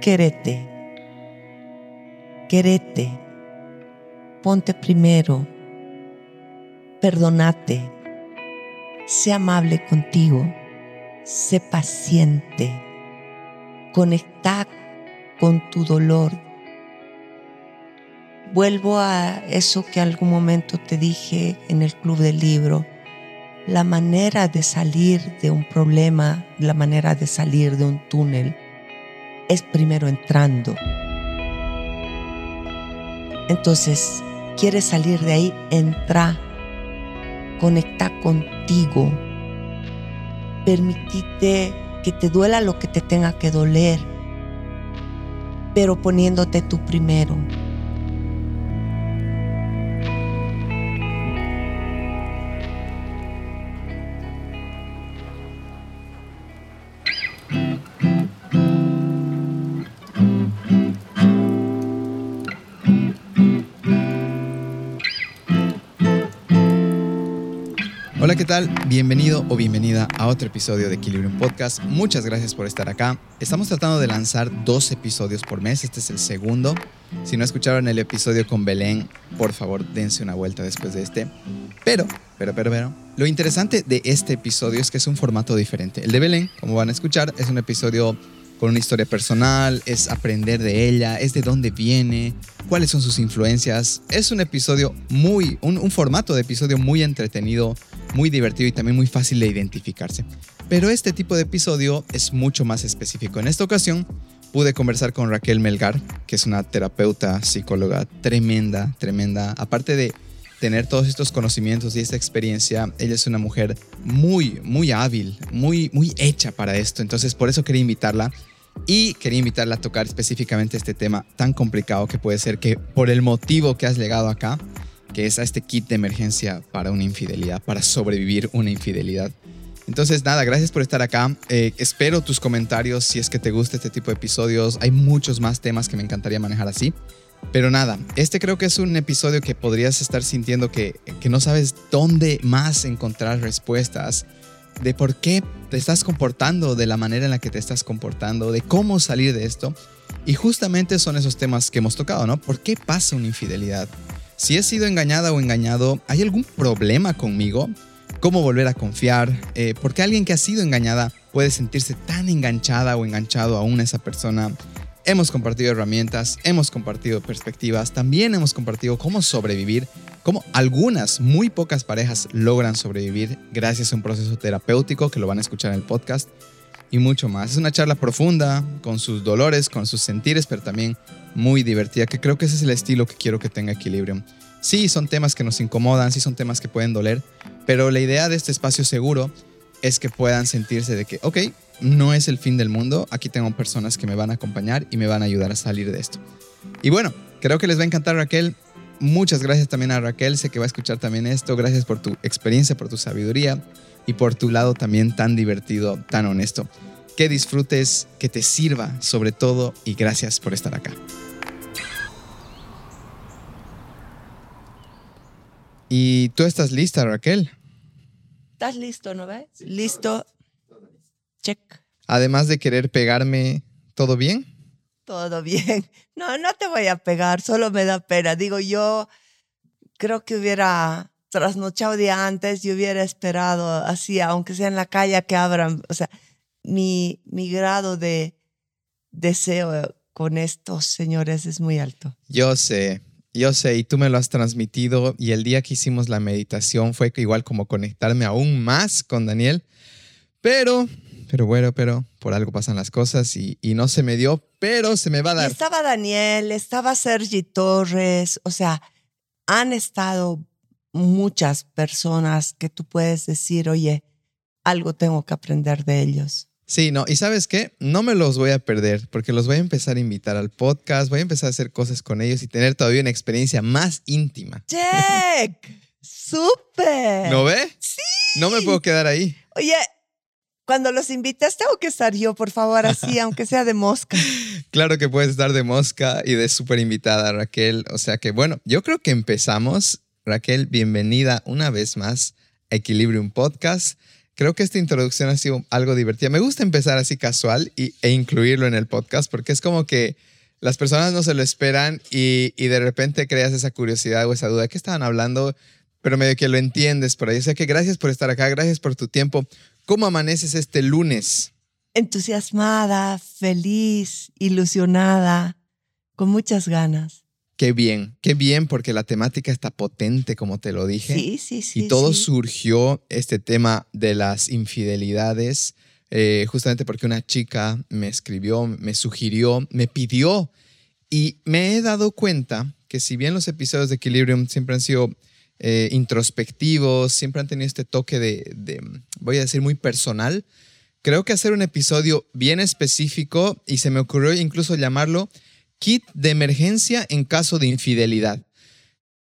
querete. Querete. Ponte primero. Perdonate. Sé amable contigo. Sé paciente. Conecta con tu dolor. Vuelvo a eso que algún momento te dije en el club del libro. La manera de salir de un problema, la manera de salir de un túnel, es primero entrando. Entonces, ¿quieres salir de ahí? Entra. Conecta contigo. Permitite que te duela lo que te tenga que doler, pero poniéndote tú primero. Tal? Bienvenido o bienvenida a otro episodio de Equilibrium Podcast. Muchas gracias por estar acá. Estamos tratando de lanzar dos episodios por mes. Este es el segundo. Si no escucharon el episodio con Belén, por favor, dense una vuelta después de este. Pero, pero, pero, pero, lo interesante de este episodio es que es un formato diferente. El de Belén, como van a escuchar, es un episodio con una historia personal, es aprender de ella, es de dónde viene, cuáles son sus influencias. Es un episodio muy, un, un formato de episodio muy entretenido, muy divertido y también muy fácil de identificarse. Pero este tipo de episodio es mucho más específico. En esta ocasión pude conversar con Raquel Melgar, que es una terapeuta, psicóloga tremenda, tremenda. Aparte de tener todos estos conocimientos y esta experiencia, ella es una mujer muy, muy hábil, muy, muy hecha para esto. Entonces por eso quería invitarla y quería invitarla a tocar específicamente este tema tan complicado que puede ser que por el motivo que has llegado acá, que es a este kit de emergencia para una infidelidad, para sobrevivir una infidelidad. Entonces, nada, gracias por estar acá. Eh, espero tus comentarios si es que te gusta este tipo de episodios. Hay muchos más temas que me encantaría manejar así. Pero nada, este creo que es un episodio que podrías estar sintiendo que, que no sabes dónde más encontrar respuestas de por qué te estás comportando de la manera en la que te estás comportando, de cómo salir de esto. Y justamente son esos temas que hemos tocado, ¿no? ¿Por qué pasa una infidelidad? Si he sido engañada o engañado, ¿hay algún problema conmigo? ¿Cómo volver a confiar? Eh, ¿Por qué alguien que ha sido engañada puede sentirse tan enganchada o enganchado aún a esa persona? Hemos compartido herramientas, hemos compartido perspectivas, también hemos compartido cómo sobrevivir, cómo algunas, muy pocas parejas logran sobrevivir gracias a un proceso terapéutico que lo van a escuchar en el podcast y mucho más. Es una charla profunda, con sus dolores, con sus sentires, pero también muy divertida, que creo que ese es el estilo que quiero que tenga Equilibrium. Sí, son temas que nos incomodan, sí son temas que pueden doler, pero la idea de este espacio seguro es que puedan sentirse de que, ok, no es el fin del mundo, aquí tengo personas que me van a acompañar y me van a ayudar a salir de esto. Y bueno, creo que les va a encantar Raquel. Muchas gracias también a Raquel, sé que va a escuchar también esto. Gracias por tu experiencia, por tu sabiduría y por tu lado también tan divertido, tan honesto. Que disfrutes, que te sirva sobre todo y gracias por estar acá. ¿Y tú estás lista, Raquel? ¿Estás listo, no ves? Listo. Check. Además de querer pegarme, ¿todo bien? Todo bien. No, no te voy a pegar, solo me da pena. Digo, yo creo que hubiera trasnochado día antes y hubiera esperado así, aunque sea en la calle, que abran. O sea, mi, mi grado de deseo con estos señores es muy alto. Yo sé, yo sé, y tú me lo has transmitido. Y el día que hicimos la meditación fue igual como conectarme aún más con Daniel. Pero, pero bueno, pero por algo pasan las cosas y, y no se me dio, pero se me va a dar. estaba Daniel, estaba Sergi Torres, o sea, han estado muchas personas que tú puedes decir, oye, algo tengo que aprender de ellos. Sí, no, y sabes qué, no me los voy a perder porque los voy a empezar a invitar al podcast, voy a empezar a hacer cosas con ellos y tener todavía una experiencia más íntima. ¡Check! ¡Súper! ¿No ve? Sí. No me puedo quedar ahí. Oye, cuando los invitas, tengo que estar yo, por favor, así, aunque sea de mosca. Claro que puedes estar de mosca y de súper invitada, Raquel. O sea que, bueno, yo creo que empezamos. Raquel, bienvenida una vez más a Equilibrium Podcast. creo que esta introducción ha sido algo divertida. Me gusta empezar así casual y, e incluirlo en el podcast porque es como que las personas no se lo esperan y, y de repente creas esa curiosidad o esa duda. ¿De qué estaban hablando? Pero medio que lo entiendes por ahí. O sea que gracias por estar acá, gracias por tu tiempo. ¿Cómo amaneces este lunes? Entusiasmada, feliz, ilusionada, con muchas ganas. Qué bien, qué bien, porque la temática está potente, como te lo dije. Sí, sí, sí. Y todo sí. surgió, este tema de las infidelidades, eh, justamente porque una chica me escribió, me sugirió, me pidió, y me he dado cuenta que si bien los episodios de Equilibrium siempre han sido eh, introspectivos, siempre han tenido este toque de, de, voy a decir, muy personal, creo que hacer un episodio bien específico, y se me ocurrió incluso llamarlo kit de emergencia en caso de infidelidad.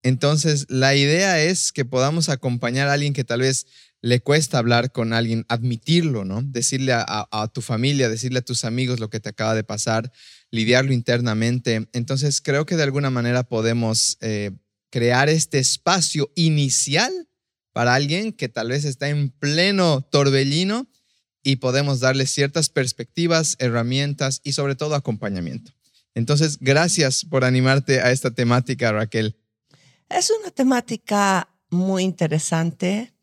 Entonces, la idea es que podamos acompañar a alguien que tal vez le cuesta hablar con alguien, admitirlo, ¿no? Decirle a, tu familia, decirle a tus amigos lo que te acaba de pasar, lidiarlo internamente. Entonces, creo que de alguna manera podemos eh, crear este espacio inicial para alguien que tal vez está en pleno torbellino y podemos darle ciertas perspectivas, herramientas y sobre todo acompañamiento. Entonces, gracias por animarte a esta temática, Raquel. Es una temática muy interesante,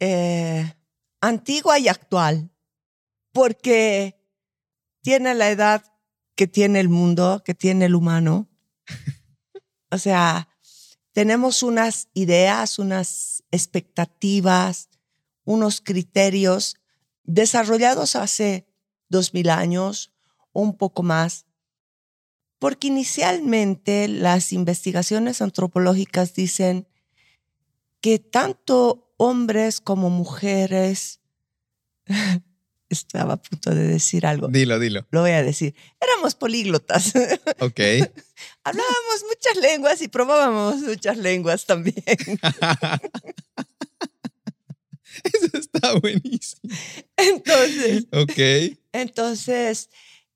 eh, antigua y actual, porque tiene la edad que tiene el mundo, que tiene el humano. o sea, tenemos unas ideas, unas expectativas, unos criterios desarrollados hace dos mil años, un poco más, porque inicialmente las investigaciones antropológicas dicen que tanto hombres como mujeres, estaba a punto de decir algo. Dilo, dilo. Lo voy a decir. Éramos políglotas. Ok. Hablábamos muchas lenguas y probábamos muchas lenguas también. Eso está buenísimo. Entonces. Ok. Entonces,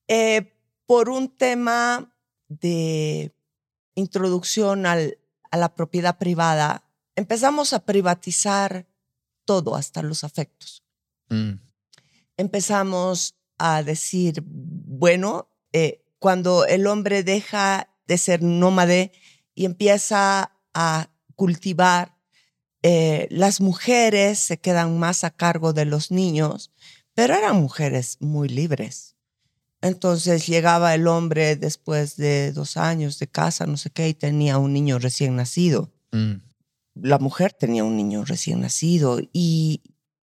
eh, por un tema de introducción al, a la propiedad privada, empezamos a privatizar todo, hasta los afectos. Mm. Empezamos a decir, bueno, eh, cuando el hombre deja de ser nómade y empieza a cultivar, eh, las mujeres se quedan más a cargo de los niños, pero eran mujeres muy libres. Entonces llegaba el hombre después de dos años de casa, no sé qué, y tenía un niño recién nacido. Mm. La mujer tenía un niño recién nacido. Y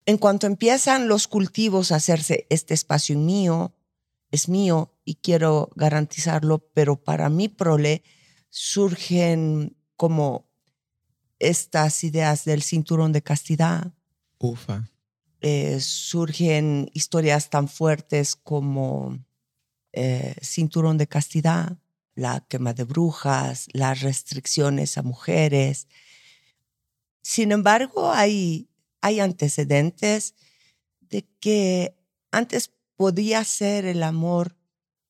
en cuanto empiezan los cultivos a hacerse, este espacio mío, es mío y quiero garantizarlo, pero para mi prole surgen como estas ideas del cinturón de castidad. Ufa. Eh, surgen historias tan fuertes como eh, cinturón de castidad, la quema de brujas, las restricciones a mujeres. Sin embargo, hay, hay antecedentes de que antes podía ser el amor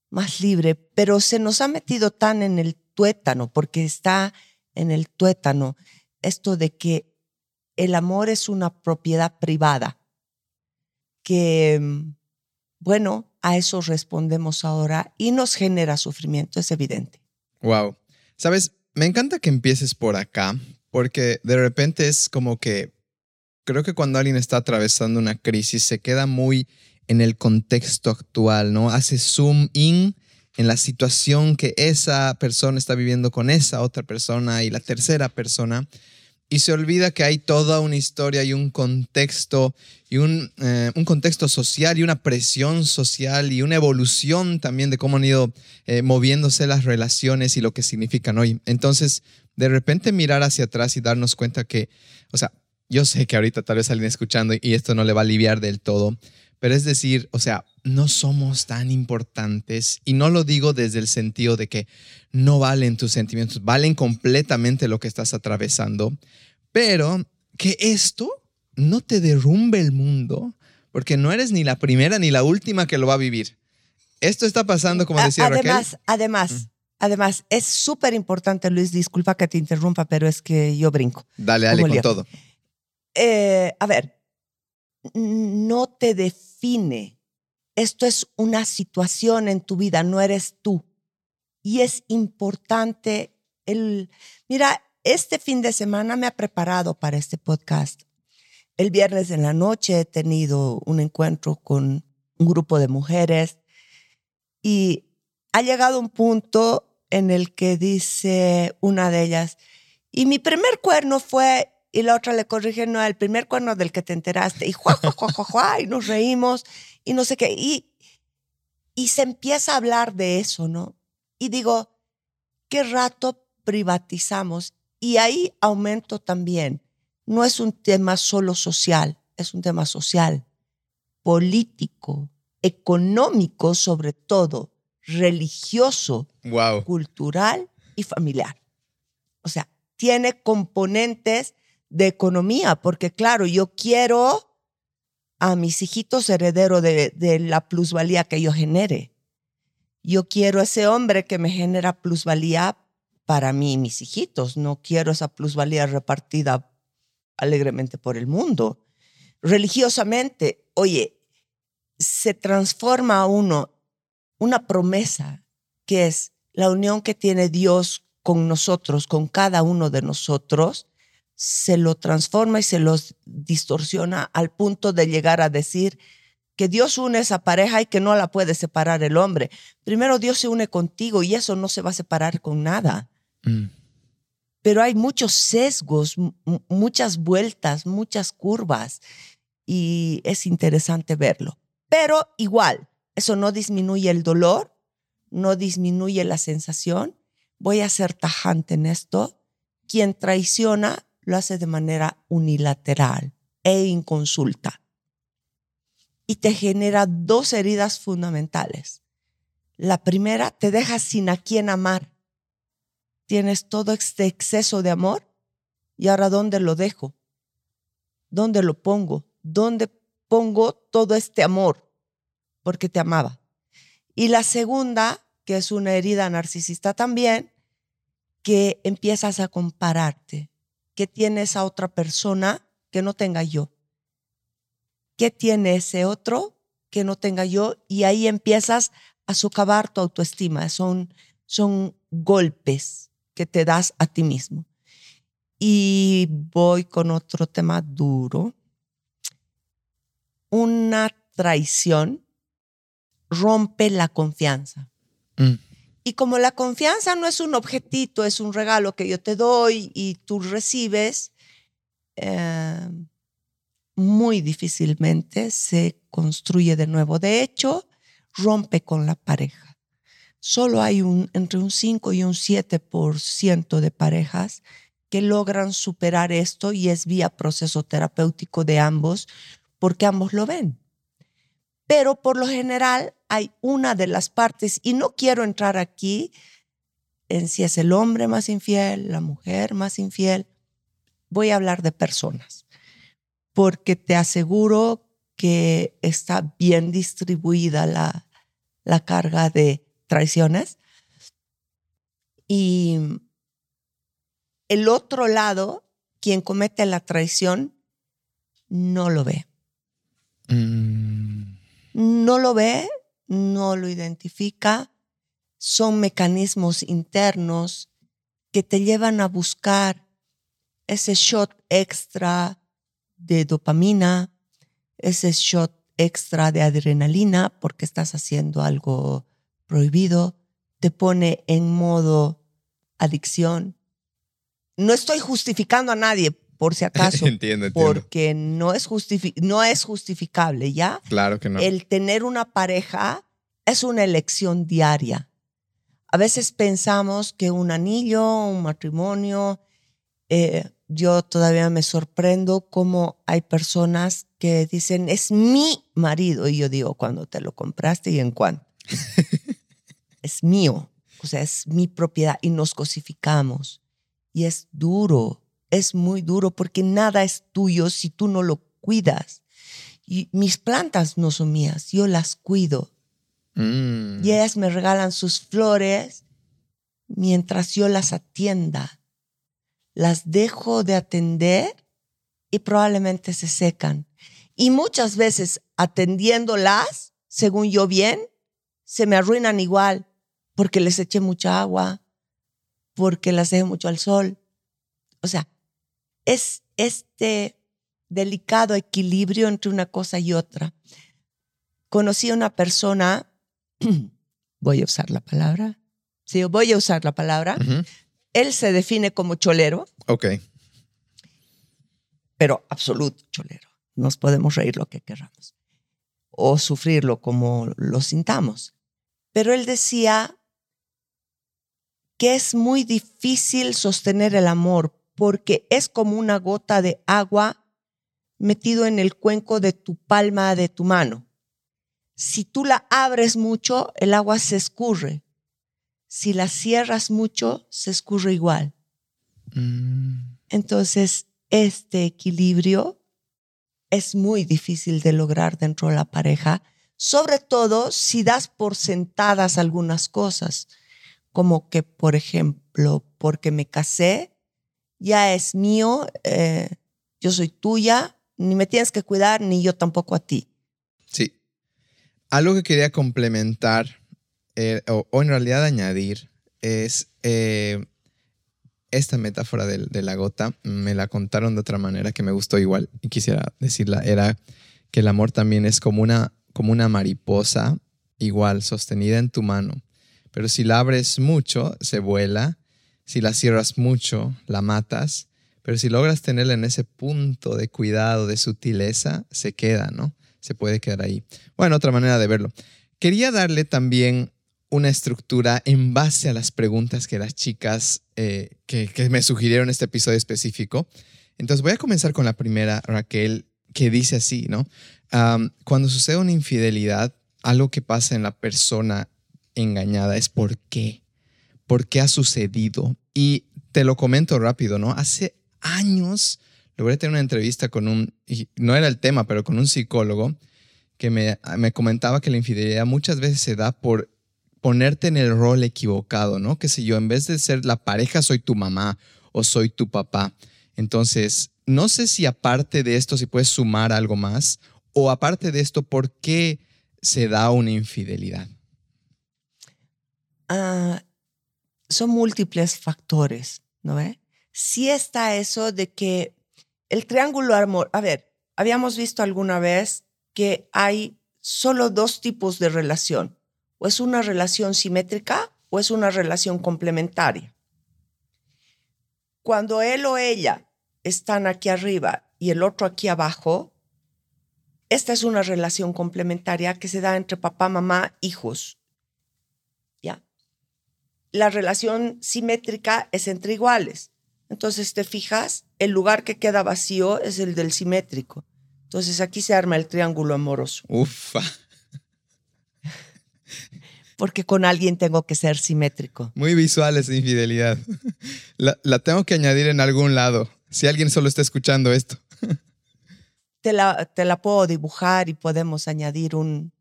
más libre, pero se nos ha metido tan en el tuétano, porque está en el tuétano esto de que el amor es una propiedad privada, que, bueno, a eso respondemos ahora y nos genera sufrimiento, es evidente. Wow. Sabes, me encanta que empieces por acá, porque de repente es como que creo que cuando alguien está atravesando una crisis se queda muy en el contexto actual, ¿no? Hace zoom in en la situación que esa persona está viviendo con esa otra persona y la tercera persona y se olvida que hay toda una historia y un contexto y un, eh, un, contexto social y una presión social y una evolución también de cómo han ido eh, moviéndose las relaciones y lo que significan hoy. Entonces, de repente mirar hacia atrás y darnos cuenta que, o sea, yo sé que ahorita tal vez alguien escuchando y esto no le va a aliviar del todo, pero es decir, o sea, no somos tan importantes y no lo digo desde el sentido de que no valen tus sentimientos, valen completamente lo que estás atravesando, pero que esto no te derrumbe el mundo, porque no eres ni la primera ni la última que lo va a vivir. Esto está pasando, como decía además, Raquel. Además, mm. además, es súper importante, Luis, disculpa que te interrumpa, pero es que yo brinco. Dale, dale con todo. Eh, a ver, no te define. Esto es una situación en tu vida, no eres tú. Y es importante el, mira, este fin de semana me ha preparado para este podcast. El viernes en la noche he tenido un encuentro con un grupo de mujeres y ha llegado un punto en el que dice una de ellas, y mi primer cuerno fue, y la otra le corrige, no, el primer cuerno del que te enteraste, y juá, juá, juá, juá, y nos reímos, y no sé qué, y, y se empieza a hablar de eso, ¿no? Y digo, ¿qué rato privatizamos? Y ahí aumento también. No es un tema solo social, es un tema social, político, económico sobre todo, religioso, cultural y familiar. O sea, tiene componentes de economía, porque claro, yo quiero a mis hijitos heredero de, de la plusvalía que yo genere. Yo quiero ese hombre que me genera plusvalía para mí y mis hijitos. No quiero esa plusvalía repartida alegremente por el mundo. Religiosamente, oye, se transforma uno una promesa que es la unión que tiene Dios con nosotros, con cada uno de nosotros, se lo transforma y se los distorsiona al punto de llegar a decir que Dios une esa pareja y que no la puede separar el hombre. Primero Dios se une contigo y eso no se va a separar con nada. Mm. Pero hay muchos sesgos, muchas vueltas, muchas curvas y es interesante verlo. Pero igual, eso no disminuye el dolor, no disminuye la sensación. Voy a ser tajante en esto. Quien traiciona lo hace de manera unilateral e inconsulta. Y te genera dos heridas fundamentales. La primera, te deja sin a quién amar. Tienes todo este exceso de amor y ahora ¿dónde lo dejo? ¿Dónde lo pongo? ¿Dónde pongo todo este amor? porque te amaba. Y la segunda, que es una herida narcisista también, que empiezas a compararte. ¿Qué tiene esa otra persona que no tenga yo? ¿Qué tiene ese otro que no tenga yo? Y ahí empiezas a socavar tu autoestima. Son, son golpes que te das a ti mismo. Y voy con otro tema duro. Una traición rompe la confianza. Mm. Y como la confianza no es un objetito, es un regalo que yo te doy y tú recibes, eh, muy difícilmente se construye de nuevo. De hecho, rompe con la pareja. Solo hay entre un 5 y un 7% de parejas que logran superar esto y es vía proceso terapéutico de ambos porque ambos lo ven pero por lo general hay una de las partes, y no quiero entrar aquí en si es el hombre más infiel, la mujer más infiel, voy a hablar de personas, porque te aseguro que está bien distribuida la, la carga de traiciones. Y el otro lado, quien comete la traición, no lo ve. Mm no lo ve, no lo identifica, son mecanismos internos que te llevan a buscar ese shot extra de dopamina, ese shot extra de adrenalina porque estás haciendo algo prohibido, te pone en modo adicción. No estoy justificando a nadie, por si acaso. entiendo, Porque no es, no es justificable, ¿ya? Claro que no. El tener una pareja es una elección diaria. A veces pensamos que un anillo, un matrimonio, eh, yo todavía me sorprendo cómo hay personas que dicen, es mi marido. Y yo digo, ¿cuándo te lo compraste y en cuánto? es mío, o sea, es mi propiedad y nos cosificamos. Y es duro es muy duro porque nada es tuyo si tú no lo cuidas. Y mis plantas no son mías, yo las cuido. Mm. Y ellas me regalan sus flores mientras yo las atienda. Las dejo de atender y probablemente se secan. Y muchas veces atendiéndolas, según yo bien, se me arruinan igual porque les eché mucha agua, porque las dejé mucho al sol. O sea, es este delicado equilibrio entre una cosa y otra. Conocí a una persona, voy a usar la palabra, sí, voy a usar la palabra, él se define como cholero, Ok. pero absoluto cholero. Nos podemos reír lo que queramos o sufrirlo como lo sintamos. Pero él decía que es muy difícil sostener el amor porque es como una gota de agua metido en el cuenco de tu palma de tu mano. Si tú la abres mucho, el agua se escurre. Si la cierras mucho, se escurre igual. Mm, Entonces, este equilibrio es muy difícil de lograr dentro de la pareja, sobre todo si das por sentadas algunas cosas, como que, por ejemplo, porque me casé, ya es mío, eh, yo soy tuya, ni me tienes que cuidar, ni yo tampoco a ti. Sí. Algo que quería complementar eh, o, o en realidad añadir es eh, esta metáfora de, de la gota. Me la contaron de otra manera que me gustó igual y quisiera decirla. Era que el amor también es como una, como una mariposa igual sostenida en tu mano. Pero si la abres mucho, se vuela. Si la cierras mucho, la matas. Pero si logras tenerla en ese punto de cuidado, de sutileza, se queda, ¿no? Se puede quedar ahí. Bueno, otra manera de verlo. Quería darle también una estructura en base a las preguntas que las chicas eh, que, me sugirieron este episodio específico. Entonces voy a comenzar con la primera, Raquel, que dice así, ¿no? Cuando sucede una infidelidad, algo que pasa en la persona engañada es por qué. ¿Por qué ha sucedido? Y te lo comento rápido, ¿no? Hace años logré tener una entrevista con un, no era el tema, pero con un psicólogo que me, me comentaba que la infidelidad muchas veces se da por ponerte en el rol equivocado, ¿no? Que sé yo, en vez de ser la pareja, soy tu mamá o soy tu papá. Entonces, no sé si aparte de esto, si puedes sumar algo más, o aparte de esto, ¿por qué se da una infidelidad? Ah, son múltiples factores, ¿no ve? Sí está eso de que el triángulo amor, a ver, habíamos visto alguna vez que hay solo dos tipos de relación, o es una relación simétrica o es una relación complementaria. Cuando él o ella están aquí arriba y el otro aquí abajo, esta es una relación complementaria que se da entre papá, mamá, hijos. La relación simétrica es entre iguales. Entonces, te fijas, el lugar que queda vacío es el del simétrico. Entonces, aquí se arma el triángulo amoroso, Ufa, porque con alguien tengo que ser simétrico. muy visual esa infidelidad. La, la tengo que añadir en algún lado, si alguien solo está escuchando esto. Te la, te la puedo dibujar y podemos añadir un...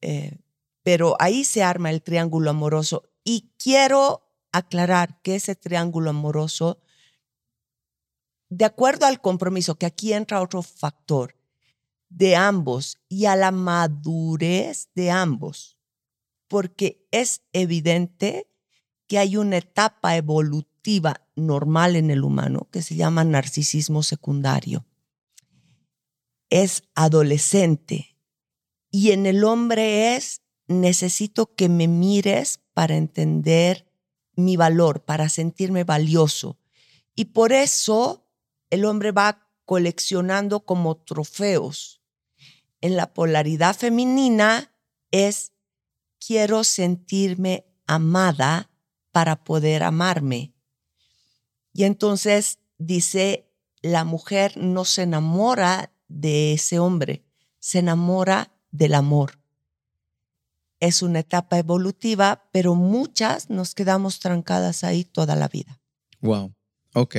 eh, pero ahí se arma el triángulo amoroso. Y quiero aclarar que ese triángulo amoroso, de acuerdo al compromiso, que aquí entra otro factor, de ambos y a la madurez de ambos, porque es evidente que hay una etapa evolutiva normal en el humano que se llama narcisismo secundario. Es adolescente y en el hombre es necesito que me mires para entender mi valor, para sentirme valioso. Y por eso el hombre va coleccionando como trofeos. En la polaridad femenina es quiero sentirme amada para poder amarme. Y entonces dice, la mujer no se enamora de ese hombre, se enamora del amor. Es una etapa evolutiva, pero muchas nos quedamos trancadas ahí toda la vida. Wow, ok.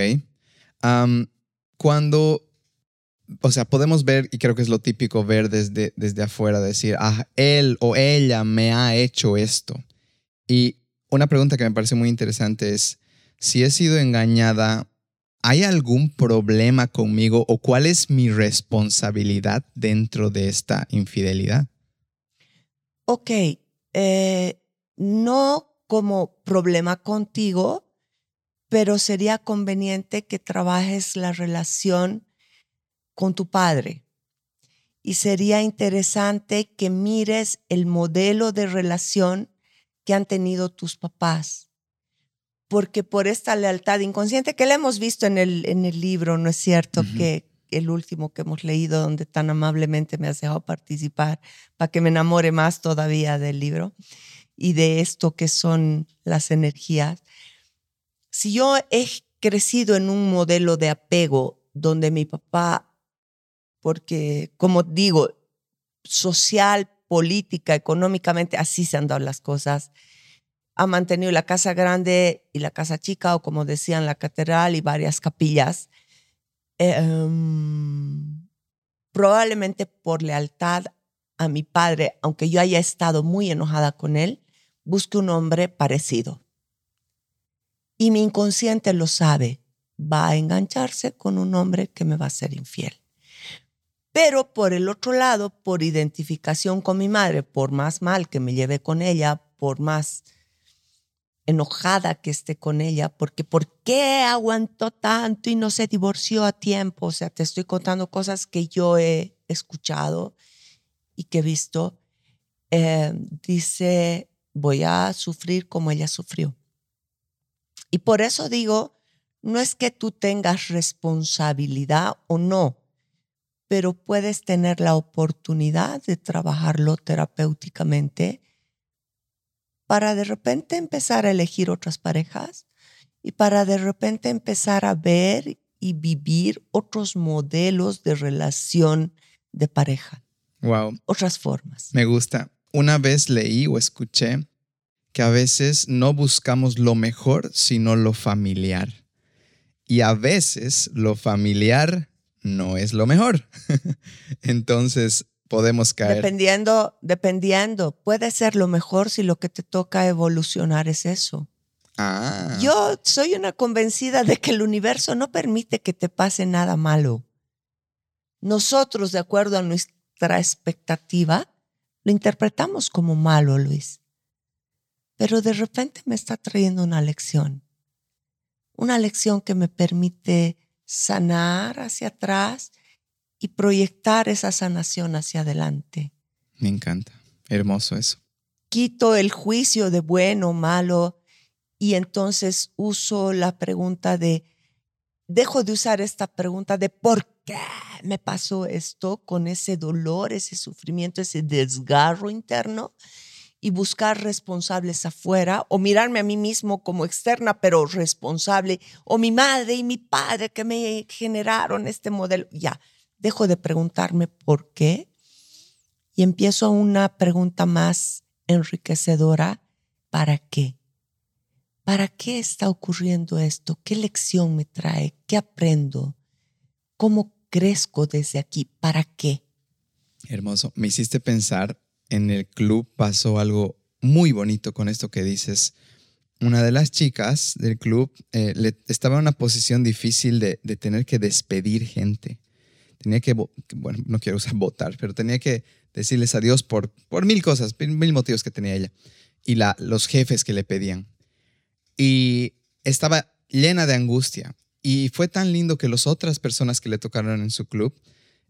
Cuando, o sea, podemos ver, y creo que es lo típico ver desde, desde afuera, decir, ah, él o ella me ha hecho esto. Y una pregunta que me parece muy interesante es, si he sido engañada, ¿hay algún problema conmigo o cuál es mi responsabilidad dentro de esta infidelidad? Ok, eh, no como problema contigo, pero sería conveniente que trabajes la relación con tu padre. Y sería interesante que mires el modelo de relación que han tenido tus papás. Porque por esta lealtad inconsciente que le hemos visto en el, en el libro, ¿no es cierto? Que el último que hemos leído, donde tan amablemente me has dejado participar para que me enamore más todavía del libro y de esto que son las energías. Si yo he crecido en un modelo de apego donde mi papá, porque como digo, social, política, económicamente, así se han dado las cosas, ha mantenido la casa grande y la casa chica, o como decían, la catedral y varias capillas, em, probablemente por lealtad a mi padre, aunque yo haya estado muy enojada con él, busque un hombre parecido y mi inconsciente lo sabe, va a engancharse con un hombre que me va a ser infiel. Pero por el otro lado, por identificación con mi madre, por más mal que me lleve con ella, por más enojada que esté con ella, porque ¿por qué aguantó tanto y no se divorció a tiempo? O sea, te estoy contando cosas que yo he escuchado y que he visto. Eh, dice, voy a sufrir como ella sufrió. Y por eso digo, no es que tú tengas responsabilidad o no, pero puedes tener la oportunidad de trabajarlo terapéuticamente para de repente empezar a elegir otras parejas y para de repente empezar a ver y vivir otros modelos de relación de pareja. Wow. Otras formas. Me gusta. Una vez leí o escuché que a veces no buscamos lo mejor, sino lo familiar. Y a veces lo familiar no es lo mejor. Entonces podemos caer. Dependiendo, dependiendo, puede ser lo mejor si lo que te toca evolucionar es eso. Ah. Yo soy una convencida de que el universo no permite que te pase nada malo. Nosotros, de acuerdo a nuestra expectativa, lo interpretamos como malo, Luis pero de repente me está trayendo una lección. Una lección que me permite sanar hacia atrás y proyectar esa sanación hacia adelante. Me encanta. Hermoso eso. Quito el juicio de bueno o malo y entonces uso la pregunta de, dejo de usar esta pregunta de por qué me pasó esto con ese dolor, ese sufrimiento, ese desgarro interno y buscar responsables afuera o mirarme a mí mismo como externa pero responsable o mi madre y mi padre que me generaron este modelo. Ya, dejo de preguntarme por qué y empiezo una pregunta más enriquecedora. ¿Para qué? ¿Para qué está ocurriendo esto? ¿Qué lección me trae? ¿Qué aprendo? ¿Cómo crezco desde aquí? ¿Para qué? Hermoso. Me hiciste pensar en el club pasó algo muy bonito con esto que dices. Una de las chicas del club eh, estaba en una posición difícil de, tener que despedir gente. Tenía que, bueno, no quiero usar votar, pero tenía que decirles adiós por, por mil cosas, mil motivos que tenía ella. Y la, los jefes que le pedían. Y estaba llena de angustia. Y fue tan lindo que las otras personas que le tocaron en su club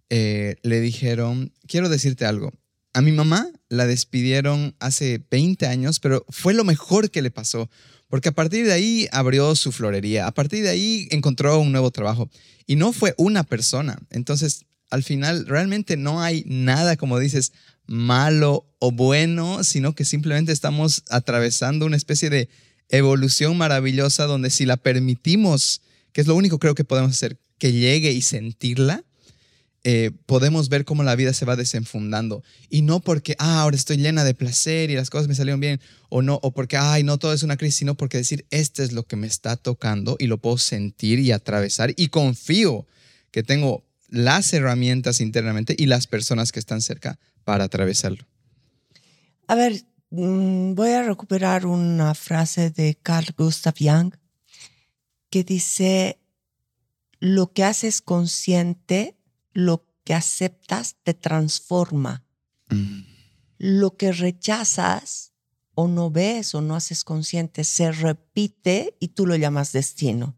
eh, le dijeron, quiero decirte algo, a mi mamá la despidieron hace 20 años, pero fue lo mejor que le pasó, porque a partir de ahí abrió su florería, a partir de ahí encontró un nuevo trabajo y no fue una persona. Entonces, al final, realmente no hay nada, como dices, malo o bueno, sino que simplemente estamos atravesando una especie de evolución maravillosa donde si la permitimos, que es lo único creo que podemos hacer, que llegue y sentirla, eh, podemos ver cómo la vida se va desenfundando. Y no porque, ah, ahora estoy llena de placer y las cosas me salieron bien, o no, o porque, ay, no todo es una crisis, sino porque decir, este es lo que me está tocando y lo puedo sentir y atravesar y confío que tengo las herramientas internamente y las personas que están cerca para atravesarlo. A ver, mm, voy a recuperar una frase de Carl Gustav Jung que dice, lo que haces consciente, lo que aceptas, te transforma. Mm. Lo que rechazas o no ves o no haces consciente se repite y tú lo llamas destino.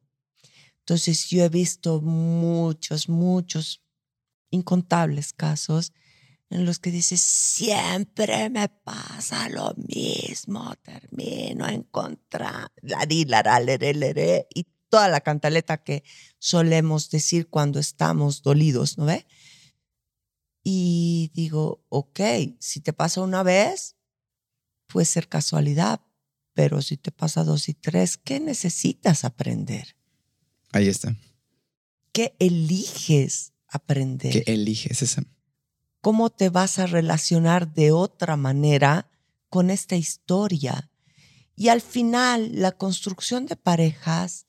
Entonces yo he visto muchos, muchos, incontables casos en los que dices, siempre me pasa lo mismo, termino encontrando, y toda la cantaleta que solemos decir cuando estamos dolidos, ¿no ve? Y digo, ok, si te pasa una vez, puede ser casualidad, pero si te pasa dos y tres, ¿qué necesitas aprender? Ahí está. ¿Qué eliges aprender? ¿Qué eliges esa? ¿Cómo te vas a relacionar de otra manera con esta historia? Y al final, la construcción de parejas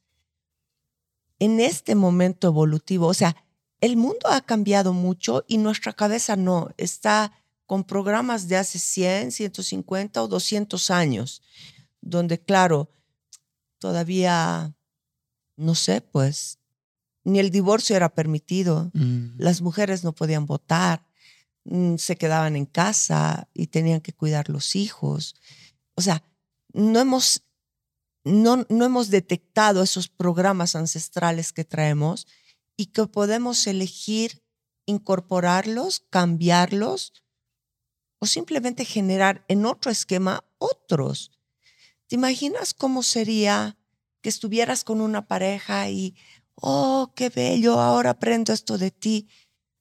en este momento evolutivo, o sea, el mundo ha cambiado mucho y nuestra cabeza no, está con programas de hace 100, 150 o 200 años, donde claro, todavía, no sé, pues, ni el divorcio era permitido, Mm. las mujeres no podían votar, mm, se quedaban en casa y tenían que cuidar los hijos. O sea, no hemos, no, no hemos detectado esos programas ancestrales que traemos y que podemos elegir incorporarlos, cambiarlos o simplemente generar en otro esquema otros. ¿Te imaginas cómo sería que estuvieras con una pareja y, oh, qué bello, ahora aprendo esto de ti?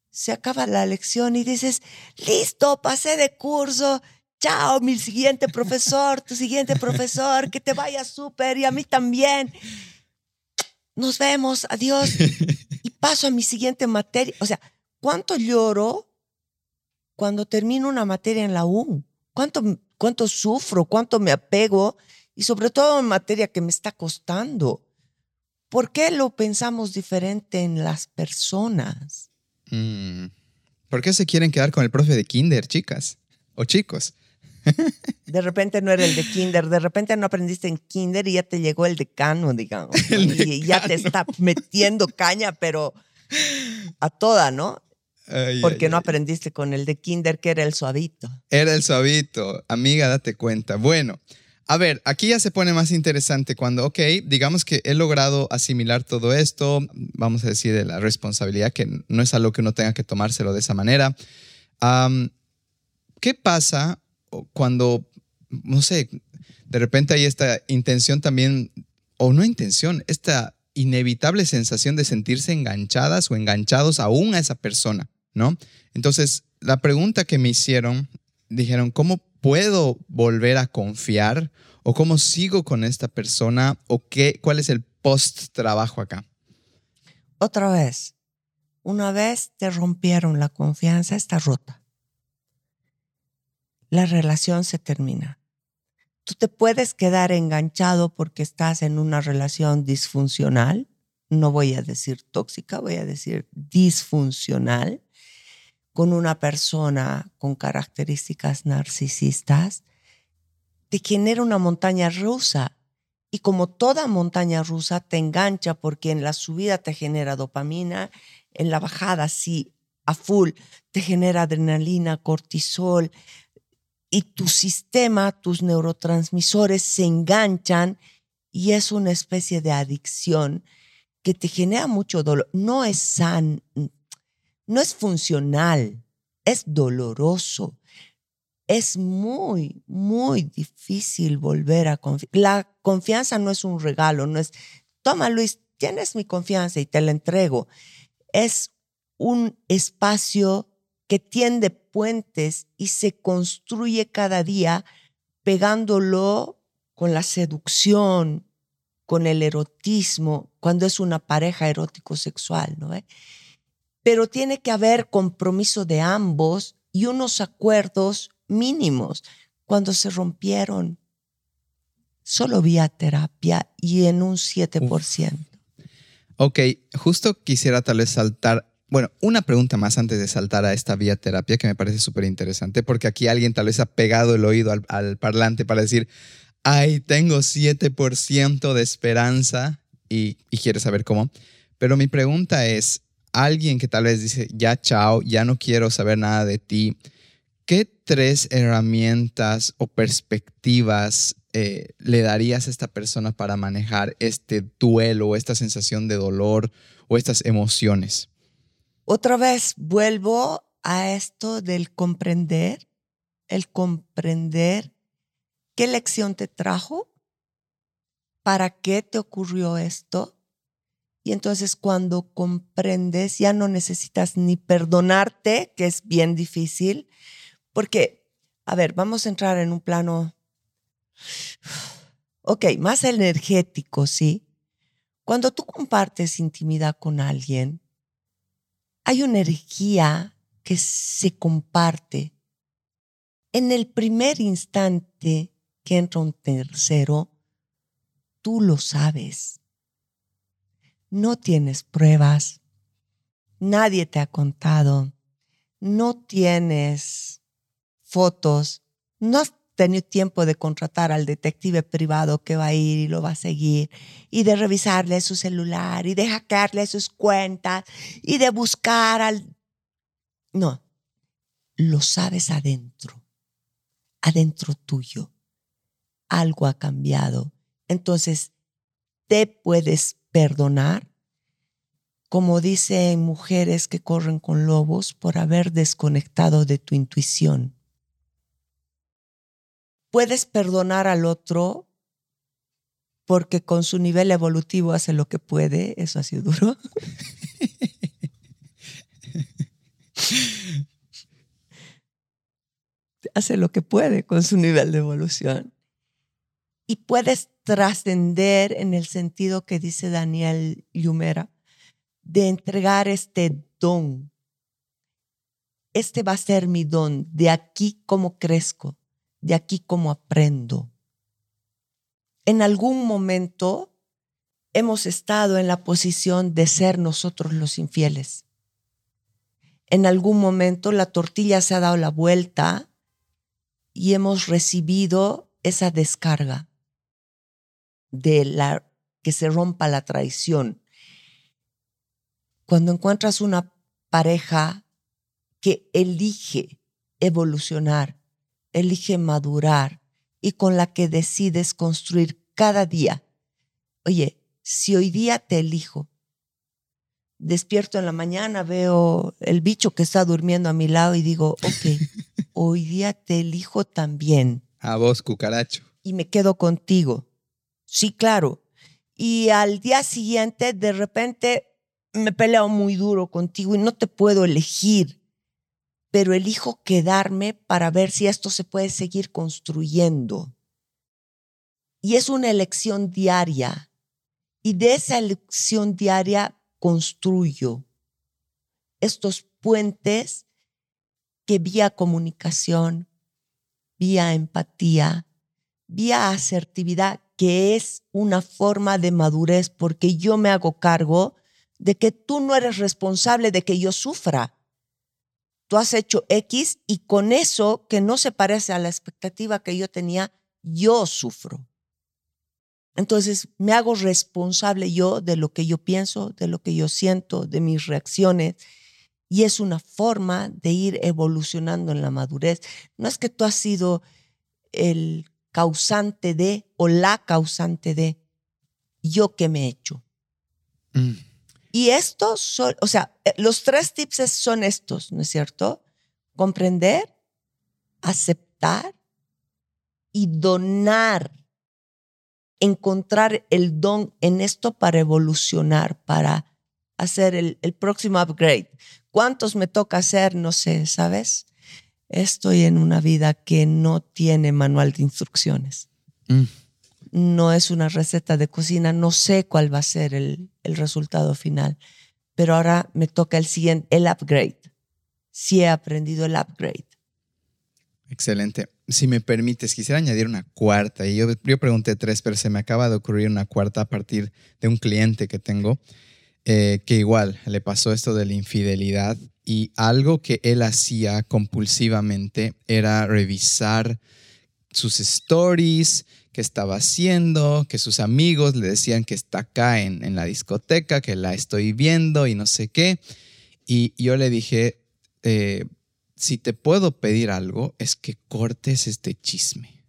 Se acaba la lección y dices, listo, pasé de curso, chao, mi siguiente profesor, tu siguiente profesor, que te vaya súper y a mí también. Nos vemos, adiós. Y paso a mi siguiente materia. O sea, ¿cuánto lloro cuando termino una materia en la U? ¿Cuánto, cuánto sufro? ¿Cuánto me apego? Y sobre todo en materia que me está costando. ¿Por qué lo pensamos diferente en las personas? Mm. ¿Por qué se quieren quedar con el profe de kinder, chicas? O chicos. De repente no era el de kinder, de repente no aprendiste en kinder y ya te llegó el decano, digamos. Y ya te está metiendo caña, pero a toda, ¿no? Ay, Porque ay, no aprendiste con el de kinder, que era el suavito. Era el suavito. Amiga, date cuenta. Bueno, a ver, aquí ya se pone más interesante cuando, ok, digamos que he logrado asimilar todo esto, vamos a decir, de la responsabilidad, que no es algo que uno tenga que tomárselo de esa manera. ¿Qué pasa cuando, no sé, de repente hay esta intención también, o no intención, esta inevitable sensación de sentirse enganchadas o enganchados aún a esa persona, ¿no? Entonces, la pregunta que me hicieron, dijeron, ¿cómo puedo volver a confiar? ¿O cómo sigo con esta persona? ¿O qué, cuál es el post-trabajo acá? Otra vez, una vez te rompieron la confianza, está rota. La relación se termina. Tú te puedes quedar enganchado porque estás en una relación disfuncional. No voy a decir tóxica, voy a decir disfuncional, con una persona con características narcisistas. Te genera una montaña rusa y como toda montaña rusa te engancha porque en la subida te genera dopamina, en la bajada sí, a full, te genera adrenalina, cortisol y tu sistema, tus neurotransmisores se enganchan y es una especie de adicción que te genera mucho dolor. No es san, no es funcional, es doloroso. Es muy, muy difícil volver a confiar. La confianza no es un regalo, no es, toma Luis, tienes mi confianza y te la entrego. Es un espacio que tiende puentes y se construye cada día pegándolo con la seducción, con el erotismo, cuando es una pareja erótico-sexual, ¿no? ¿Eh? Pero tiene que haber compromiso de ambos y unos acuerdos mínimos. Cuando se rompieron, solo vía terapia y en un 7%. Ok, justo quisiera tal vez saltar, bueno, una pregunta más antes de saltar a esta vía terapia que me parece súper interesante, porque aquí alguien tal vez ha pegado el oído al, parlante para decir, ay, tengo 7% de esperanza y, quiere saber cómo. Pero mi pregunta es, alguien que tal vez dice, ya chao, ya no quiero saber nada de ti, ¿qué tres herramientas o perspectivas eh, le darías a esta persona para manejar este duelo esta sensación de dolor o estas emociones? Otra vez vuelvo a esto del comprender, el comprender qué lección te trajo, para qué te ocurrió esto. Y entonces cuando comprendes, ya no necesitas ni perdonarte, que es bien difícil, porque, a ver, vamos a entrar en un plano, ok, más energético, ¿sí? Cuando tú compartes intimidad con alguien, hay una energía que se comparte. En el primer instante que entra un tercero, tú lo sabes. No tienes pruebas, nadie te ha contado, no tienes fotos, no has tenido tiempo de contratar al detective privado que va a ir y lo va a seguir y de revisarle su celular y de hackearle sus cuentas y de buscar al... No, lo sabes adentro, adentro tuyo. Algo ha cambiado. Entonces, te puedes perdonar, como dicen mujeres que corren con lobos, por haber desconectado de tu intuición puedes perdonar al otro porque con su nivel evolutivo hace lo que puede, eso ha sido duro. hace lo que puede con su nivel de evolución. Y puedes trascender en el sentido que dice Daniel Yumera, de entregar este don. Este va a ser mi don, de aquí como crezco de aquí como aprendo. En algún momento hemos estado en la posición de ser nosotros los infieles. En algún momento la tortilla se ha dado la vuelta y hemos recibido esa descarga de la que se rompa la traición. Cuando encuentras una pareja que elige evolucionar, elige madurar y con la que decides construir cada día. Oye, si hoy día te elijo, despierto en la mañana, veo el bicho que está durmiendo a mi lado y digo, ok, hoy día te elijo también. A vos, cucaracho. Y me quedo contigo. Sí, claro. Y al día siguiente, de repente, me peleo muy duro contigo y no te puedo elegir pero elijo quedarme para ver si esto se puede seguir construyendo. Y es una elección diaria. Y de esa elección diaria construyo estos puentes que vía comunicación, vía empatía, vía asertividad, que es una forma de madurez, porque yo me hago cargo de que tú no eres responsable de que yo sufra tú has hecho X y con eso que no se parece a la expectativa que yo tenía, yo sufro. Entonces me hago responsable yo de lo que yo pienso, de lo que yo siento, de mis reacciones. Y es una forma de ir evolucionando en la madurez. No es que tú has sido el causante de o la causante de yo que me he hecho. Mm. Y estos son, o sea, eh, los tres tips son estos, ¿no es cierto? Comprender, aceptar y donar. Encontrar el don en esto para evolucionar, para hacer el, próximo upgrade. ¿Cuántos me toca hacer? No sé, ¿sabes? Estoy en una vida que no tiene manual de instrucciones. Mm no es una receta de cocina, no sé cuál va a ser el, resultado final, pero ahora me toca el siguiente, el upgrade. Sí he aprendido el upgrade. Excelente. Si me permites, quisiera añadir una cuarta. Y yo, yo pregunté tres, pero se me acaba de ocurrir una cuarta a partir de un cliente que tengo, eh, que igual le pasó esto de la infidelidad y algo que él hacía compulsivamente era revisar sus stories, qué estaba haciendo, que sus amigos le decían que está acá en, en la discoteca, que la estoy viendo y no sé qué. Y yo le dije, eh, si te puedo pedir algo, es que cortes este chisme.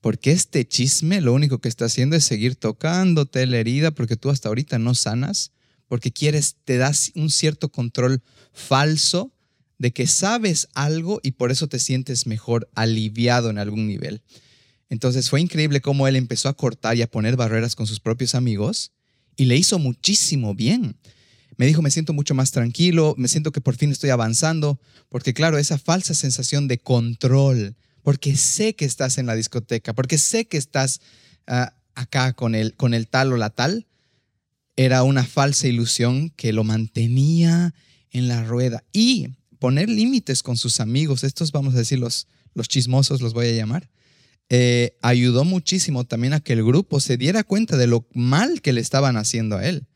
Porque este chisme lo único que está haciendo es seguir tocándote la herida porque tú hasta ahorita no sanas, porque quieres, te das un cierto control falso de que sabes algo y por eso te sientes mejor, aliviado en algún nivel. Entonces fue increíble cómo él empezó a cortar y a poner barreras con sus propios amigos y le hizo muchísimo bien me dijo, me siento mucho más tranquilo, me siento que por fin estoy avanzando, porque claro, esa falsa sensación de control, porque sé que estás en la discoteca, porque sé que estás ah, acá con el, con el tal o la tal, era una falsa ilusión que lo mantenía en la rueda. Y poner límites con sus amigos, estos vamos a decir los, los chismosos, los voy a llamar, eh, ayudó muchísimo también a que el grupo se diera cuenta de lo mal que le estaban haciendo a él.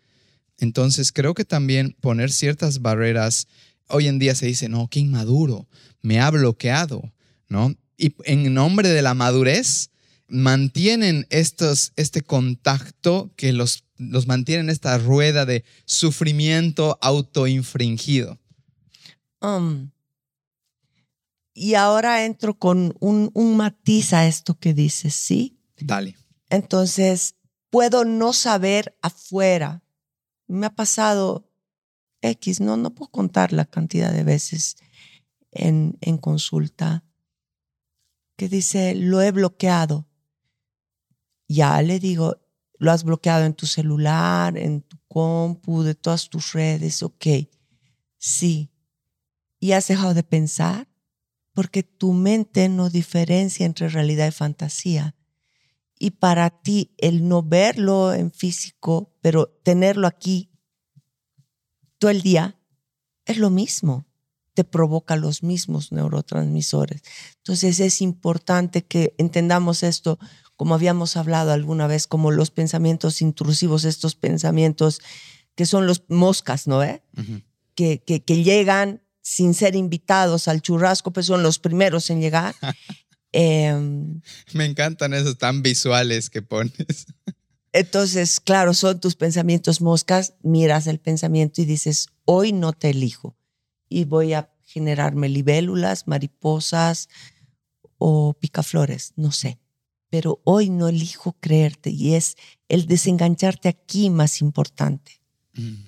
Entonces creo que también poner ciertas barreras, hoy en día se dice, no, qué inmaduro, me ha bloqueado, ¿no? Y en nombre de la madurez, mantienen estos, este contacto que los, los mantiene en esta rueda de sufrimiento autoinfringido. Um, y ahora entro con un, un matiz a esto que dices, ¿sí? Dale. Entonces, puedo no saber afuera me ha pasado X, no, no puedo contar la cantidad de veces en, en consulta que dice, lo he bloqueado. Ya le digo, lo has bloqueado en tu celular, en tu compu, de todas tus redes, ok. Sí. ¿Y has dejado de pensar? Porque tu mente no diferencia entre realidad y fantasía y para ti el no verlo en físico, pero tenerlo aquí todo el día, es lo mismo, te provoca los mismos neurotransmisores. Entonces es importante que entendamos esto, como habíamos hablado alguna vez, como los pensamientos intrusivos, estos pensamientos que son los moscas, ¿no? Eh? que, que, que llegan sin ser invitados al churrasco, pues son los primeros en llegar Em, Me encantan esos tan visuales que pones. Entonces, claro, son tus pensamientos moscas, miras el pensamiento y dices, hoy no te elijo y voy a generarme libélulas, mariposas o picaflores, no sé. Pero hoy no elijo creerte y es el desengancharte aquí más importante. Mm,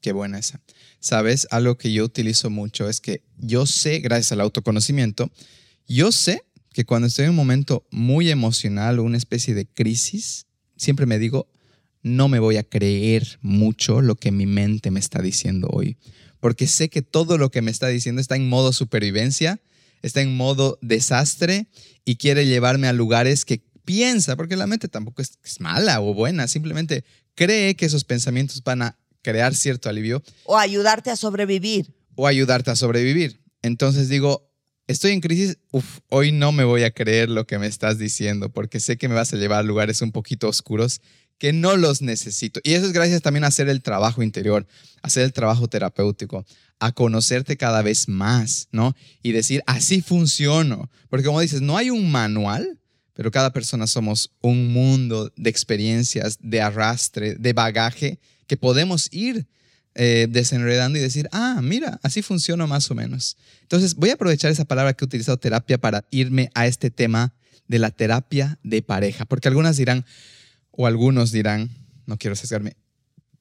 qué buena esa. Sabes, algo que yo utilizo mucho es que yo sé, gracias al autoconocimiento, yo sé que cuando estoy en un momento muy emocional o una especie de crisis, siempre me digo, no me voy a creer mucho lo que mi mente me está diciendo hoy, porque sé que todo lo que me está diciendo está en modo supervivencia, está en modo desastre y quiere llevarme a lugares que piensa, porque la mente tampoco es, mala o buena, simplemente cree que esos pensamientos van a crear cierto alivio. O ayudarte a sobrevivir. O ayudarte a sobrevivir. Entonces digo, estoy en crisis, uf, hoy no me voy a creer lo que me estás diciendo porque sé que me vas a llevar a lugares un poquito oscuros que no los necesito. Y eso es gracias también a hacer el trabajo interior, hacer el trabajo terapéutico, a conocerte cada vez más, ¿no? Y decir, así funciono. Porque como dices, no hay un manual, pero cada persona somos un mundo de experiencias, de arrastre, de bagaje que podemos ir eh, desenredando y decir, ah, mira, así funciona más o menos. Entonces, voy a aprovechar esa palabra que he utilizado terapia para irme a este tema de la terapia de pareja, porque algunas dirán, o algunos dirán, no quiero sesgarme,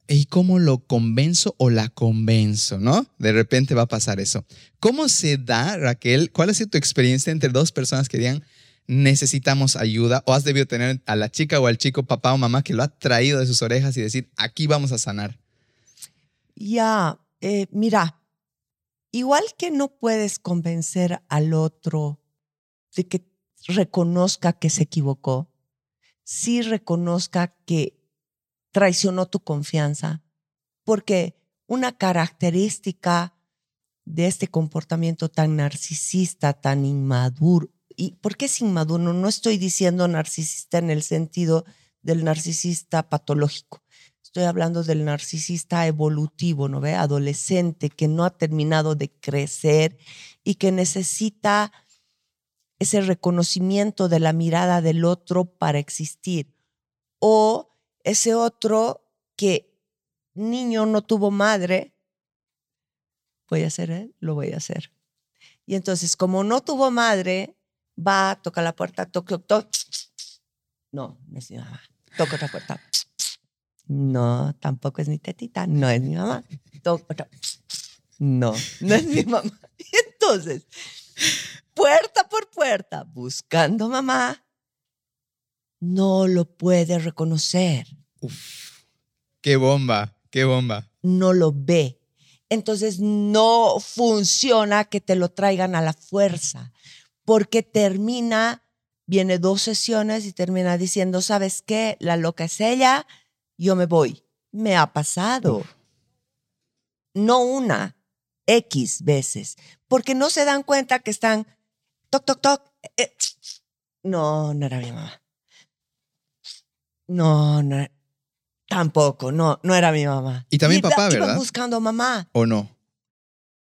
¿y cómo lo convenzo o la convenzo? ¿No? De repente va a pasar eso. ¿Cómo se da, Raquel? ¿Cuál ha sido tu experiencia entre dos personas que digan, necesitamos ayuda? ¿O has debido tener a la chica o al chico, papá o mamá, que lo ha traído de sus orejas y decir, aquí vamos a sanar? Ya, eh, mira, igual que no puedes convencer al otro de que reconozca que se equivocó, sí reconozca que traicionó tu confianza, porque una característica de este comportamiento tan narcisista, tan inmaduro, ¿y por qué es inmaduro? No estoy diciendo narcisista en el sentido del narcisista patológico, Estoy hablando del narcisista evolutivo, ¿no ve? Adolescente que no ha terminado de crecer y que necesita ese reconocimiento de la mirada del otro para existir. O ese otro que niño no tuvo madre, voy a hacer él, lo voy a hacer. Y entonces, como no tuvo madre, va, toca la puerta, toc, toc, toc. No, no es mi mamá. Toca otra puerta. No, tampoco es mi tetita, no es mi mamá. Toca otra. No, no es mi mamá. Y entonces, puerta por puerta, buscando mamá, no lo puede reconocer. Uf, qué bomba, qué bomba. No lo ve. Entonces no funciona que te lo traigan a la fuerza, porque termina, viene dos sesiones y termina diciendo, ¿sabes qué? La loca es ella, yo me voy. Me ha pasado. No una, X veces, porque no se dan cuenta que están, toc, toc, toc. eh, no, no era mi mamá. No, no, tampoco, no, no era mi mamá. Y también Iba- papá, iba ¿verdad? buscando mamá. ¿O no?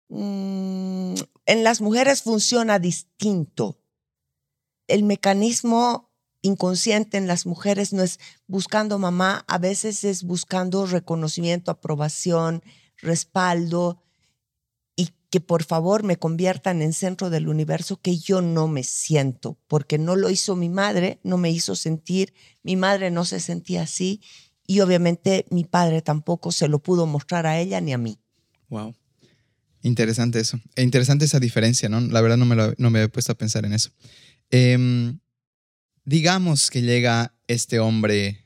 Mm, en las mujeres funciona distinto. El mecanismo inconsciente en las mujeres no es buscando mamá, a veces es buscando reconocimiento, aprobación, respaldo y que por favor me conviertan en centro del universo que yo no me siento, porque no lo hizo mi madre, no me hizo sentir, mi madre no se sentía así y obviamente mi padre tampoco se lo pudo mostrar a ella ni a mí. Wow. Interesante eso. E interesante esa diferencia, ¿no? La verdad no me, lo- no me había puesto a pensar en eso. Em, digamos que llega este hombre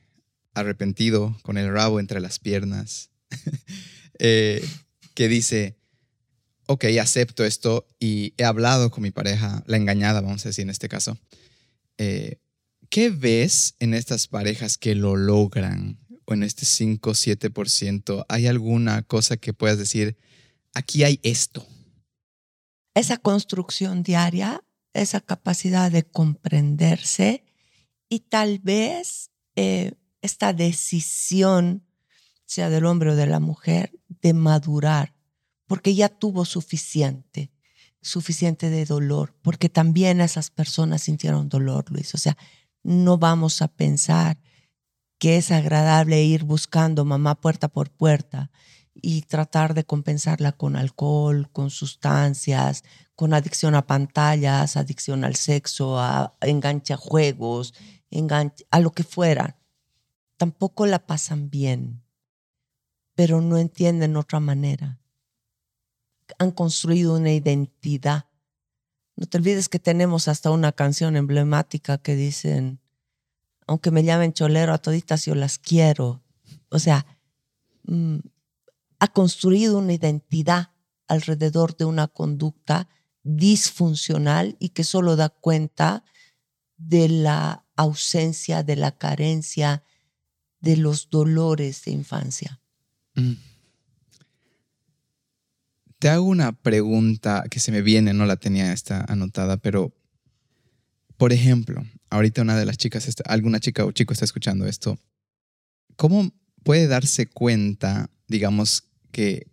arrepentido con el rabo entre las piernas, eh, que dice, ok, acepto esto y he hablado con mi pareja, la engañada, vamos a decir en este caso. Eh, ¿Qué ves en estas parejas que lo logran? O en este 5, 7%, ¿hay alguna cosa que puedas decir, aquí hay esto? esa construcción diaria, esa capacidad de comprenderse y tal vez eh, esta decisión, sea del hombre o de la mujer, de madurar, porque ya tuvo suficiente, suficiente de dolor, porque también esas personas sintieron dolor, Luis. O sea, no vamos a pensar que es agradable ir buscando mamá puerta por puerta y tratar de compensarla con alcohol, con sustancias, con adicción a pantallas, adicción al sexo, a enganche a juegos, enganche a lo que fuera. Tampoco la pasan bien, pero no entienden otra manera. Han construido una identidad. No te olvides que tenemos hasta una canción emblemática que dicen, aunque me llamen cholero a toditas, yo las quiero. O sea, mm, ha construido una identidad alrededor de una conducta disfuncional y que solo da cuenta de la ausencia, de la carencia, de los dolores de infancia. Mm. Te hago una pregunta que se me viene, no la tenía esta anotada, pero por ejemplo, ahorita una de las chicas, alguna chica o chico está escuchando esto, ¿cómo puede darse cuenta, digamos, que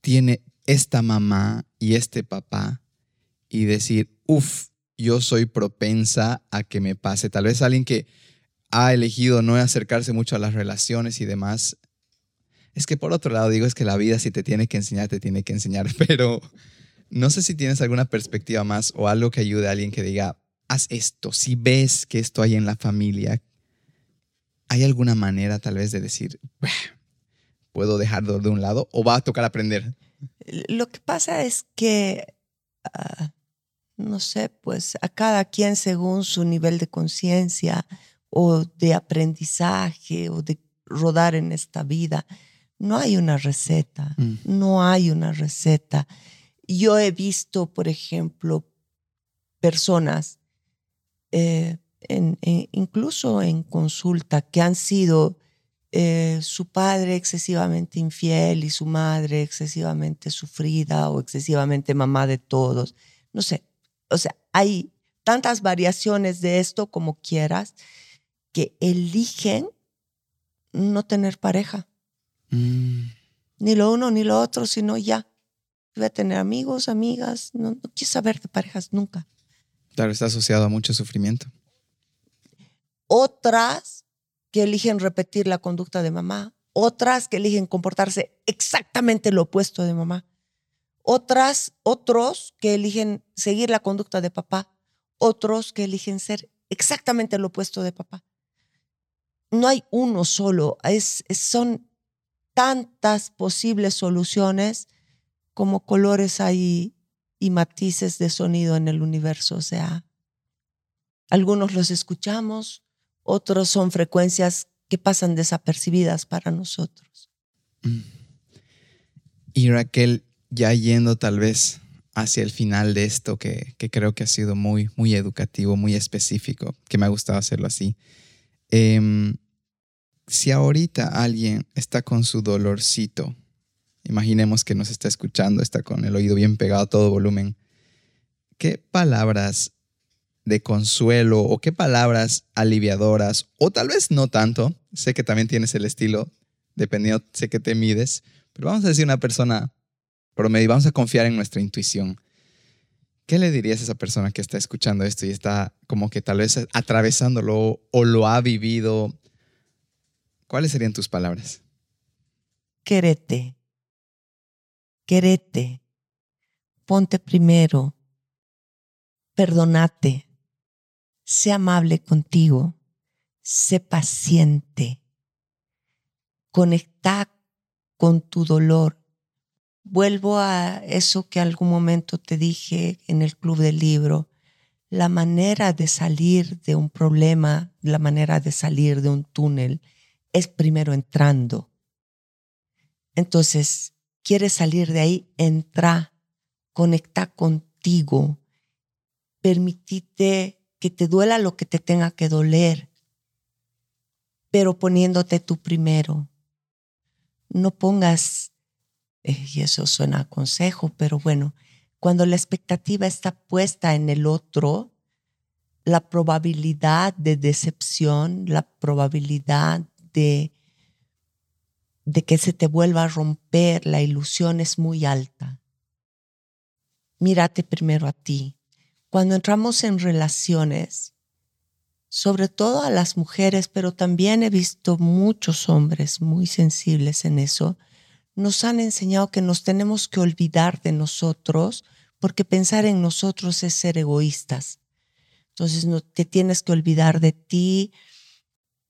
tiene esta mamá y este papá y decir, uff, yo soy propensa a que me pase? Tal vez alguien que ha elegido no acercarse mucho a las relaciones y demás, es que por otro lado digo, es que la vida si te tiene que enseñar, te tiene que enseñar, pero no sé si tienes alguna perspectiva más o algo que ayude a alguien que diga, haz esto, si ves que esto hay en la familia, ¿hay alguna manera tal vez de decir, "Bah, puedo dejarlo de un lado o va a tocar aprender? Lo que pasa es que, ah, no sé, pues a cada quien según su nivel de conciencia o de aprendizaje o de rodar en esta vida, no hay una receta, Mm. no hay una receta. Yo he visto, por ejemplo, personas, eh, en- en- incluso en consulta, que han sido eh, su padre excesivamente infiel y su madre excesivamente sufrida o excesivamente mamá de todos. No sé, o sea, hay tantas variaciones de esto como quieras que eligen no tener pareja, Mm, ni lo uno ni lo otro, sino ya. Voy a tener amigos, amigas, no, no quiero saber de parejas nunca. Claro, está asociado a mucho sufrimiento. Otras que eligen repetir la conducta de mamá, otras que eligen comportarse exactamente lo opuesto de mamá, otras, otros que eligen seguir la conducta de papá, otros que eligen ser exactamente lo opuesto de papá. No hay uno solo, es, son tantas posibles soluciones como colores hay y matices de sonido en el universo. O sea, algunos los escuchamos, otros son frecuencias que pasan desapercibidas para nosotros. Mm. Y Raquel, ya yendo tal vez hacia el final de esto, que, creo que ha sido muy, muy educativo, muy específico, que me ha gustado hacerlo así. Em, si ahorita alguien está con su dolorcito, imaginemos que nos está escuchando, está con el oído bien pegado a todo volumen, ¿qué palabras de consuelo o qué palabras aliviadoras, o tal vez no tanto, sé que también tienes el estilo, dependiendo, sé que te mides, pero vamos a decir una persona promedio, vamos a confiar en nuestra intuición. ¿Qué le dirías a esa persona que está escuchando esto y está como que tal vez atravesándolo o lo ha vivido? ¿Cuáles serían tus palabras? Quérete. Quérete. Ponte primero. Perdonate. Sé amable contigo. Sé paciente. Conecta con tu dolor vuelvo a eso que algún momento te dije en el club del libro, la manera de salir de un problema, la manera de salir de un túnel es primero entrando. Entonces, quieres salir de ahí, entra, conecta contigo, permitite que te duela lo que te tenga que doler, pero poniéndote tú primero. No pongas eh, y eso suena a consejo, pero bueno, cuando la expectativa está puesta en el otro, la probabilidad de decepción, la probabilidad de, de que se te vuelva a romper la ilusión es muy alta. Mírate primero a ti. Cuando entramos en relaciones, sobre todo a las mujeres, pero también he visto muchos hombres muy sensibles en eso, nos han enseñado que nos tenemos que olvidar de nosotros porque pensar en nosotros es ser egoístas. Entonces no te tienes que olvidar de ti,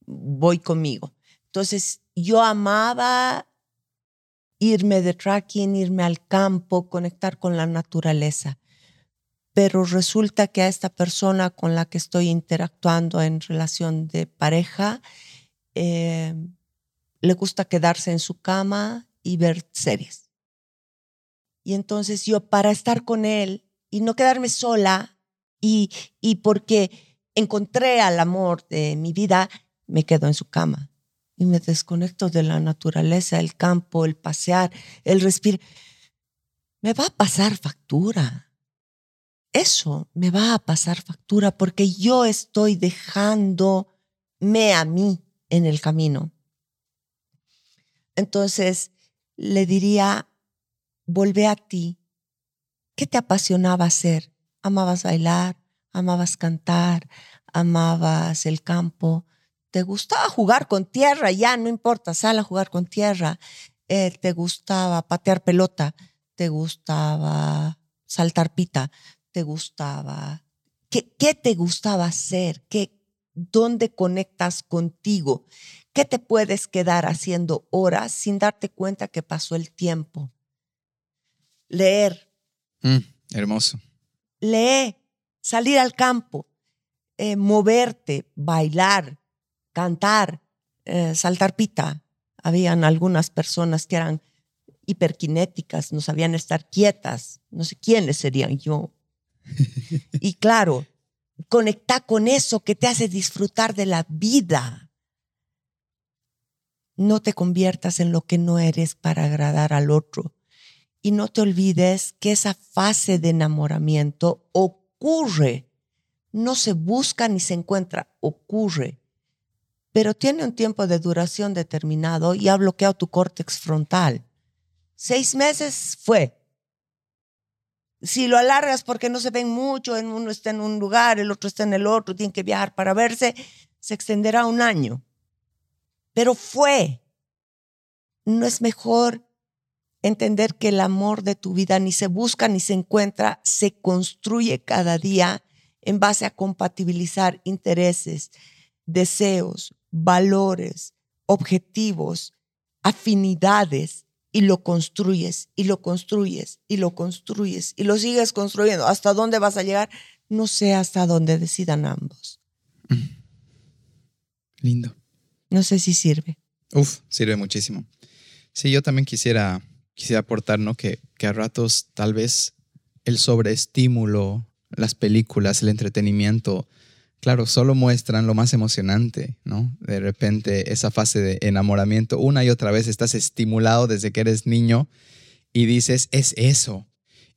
voy conmigo. Entonces yo amaba irme de tracking, irme al campo, conectar con la naturaleza. Pero resulta que a esta persona con la que estoy interactuando en relación de pareja, eh, le gusta quedarse en su cama y ver series. Y entonces yo para estar con él y no quedarme sola y, y porque encontré al amor de mi vida, me quedo en su cama y me desconecto de la naturaleza, el campo, el pasear, el respirar. Me va a pasar factura. Eso me va a pasar factura porque yo estoy dejándome a mí en el camino. Entonces, le diría, volvé a ti. ¿Qué te apasionaba hacer? ¿Amabas bailar? ¿Amabas cantar? ¿Amabas el campo? ¿Te gustaba jugar con tierra? Ya, no importa, sal a jugar con tierra. Eh, ¿Te gustaba patear pelota? ¿Te gustaba saltar pita? ¿Te gustaba? ¿Qué, qué te gustaba hacer? ¿Qué, ¿Dónde conectas contigo? ¿Qué te puedes quedar haciendo horas sin darte cuenta que pasó el tiempo? Leer. Mm, hermoso. Lee, salir al campo, eh, moverte, bailar, cantar, eh, saltar pita. Habían algunas personas que eran hiperkinéticas, no sabían estar quietas, no sé quiénes serían yo. Y claro, conecta con eso que te hace disfrutar de la vida. No te conviertas en lo que no eres para agradar al otro. Y no te olvides que esa fase de enamoramiento ocurre. No se busca ni se encuentra, ocurre. Pero tiene un tiempo de duración determinado y ha bloqueado tu córtex frontal. Seis meses fue. Si lo alargas porque no se ven mucho, en uno está en un lugar, el otro está en el otro, tienen que viajar para verse, se extenderá un año. Pero fue. ¿No es mejor entender que el amor de tu vida ni se busca ni se encuentra, se construye cada día en base a compatibilizar intereses, deseos, valores, objetivos, afinidades y lo construyes y lo construyes y lo construyes y lo sigues construyendo. ¿Hasta dónde vas a llegar? No sé hasta dónde decidan ambos. Lindo. No sé si sirve. Uf, sirve muchísimo. Sí, yo también quisiera, quisiera aportar, ¿no? Que, que a ratos tal vez el sobreestímulo, las películas, el entretenimiento, claro, solo muestran lo más emocionante, ¿no? De repente esa fase de enamoramiento, una y otra vez estás estimulado desde que eres niño y dices, es eso.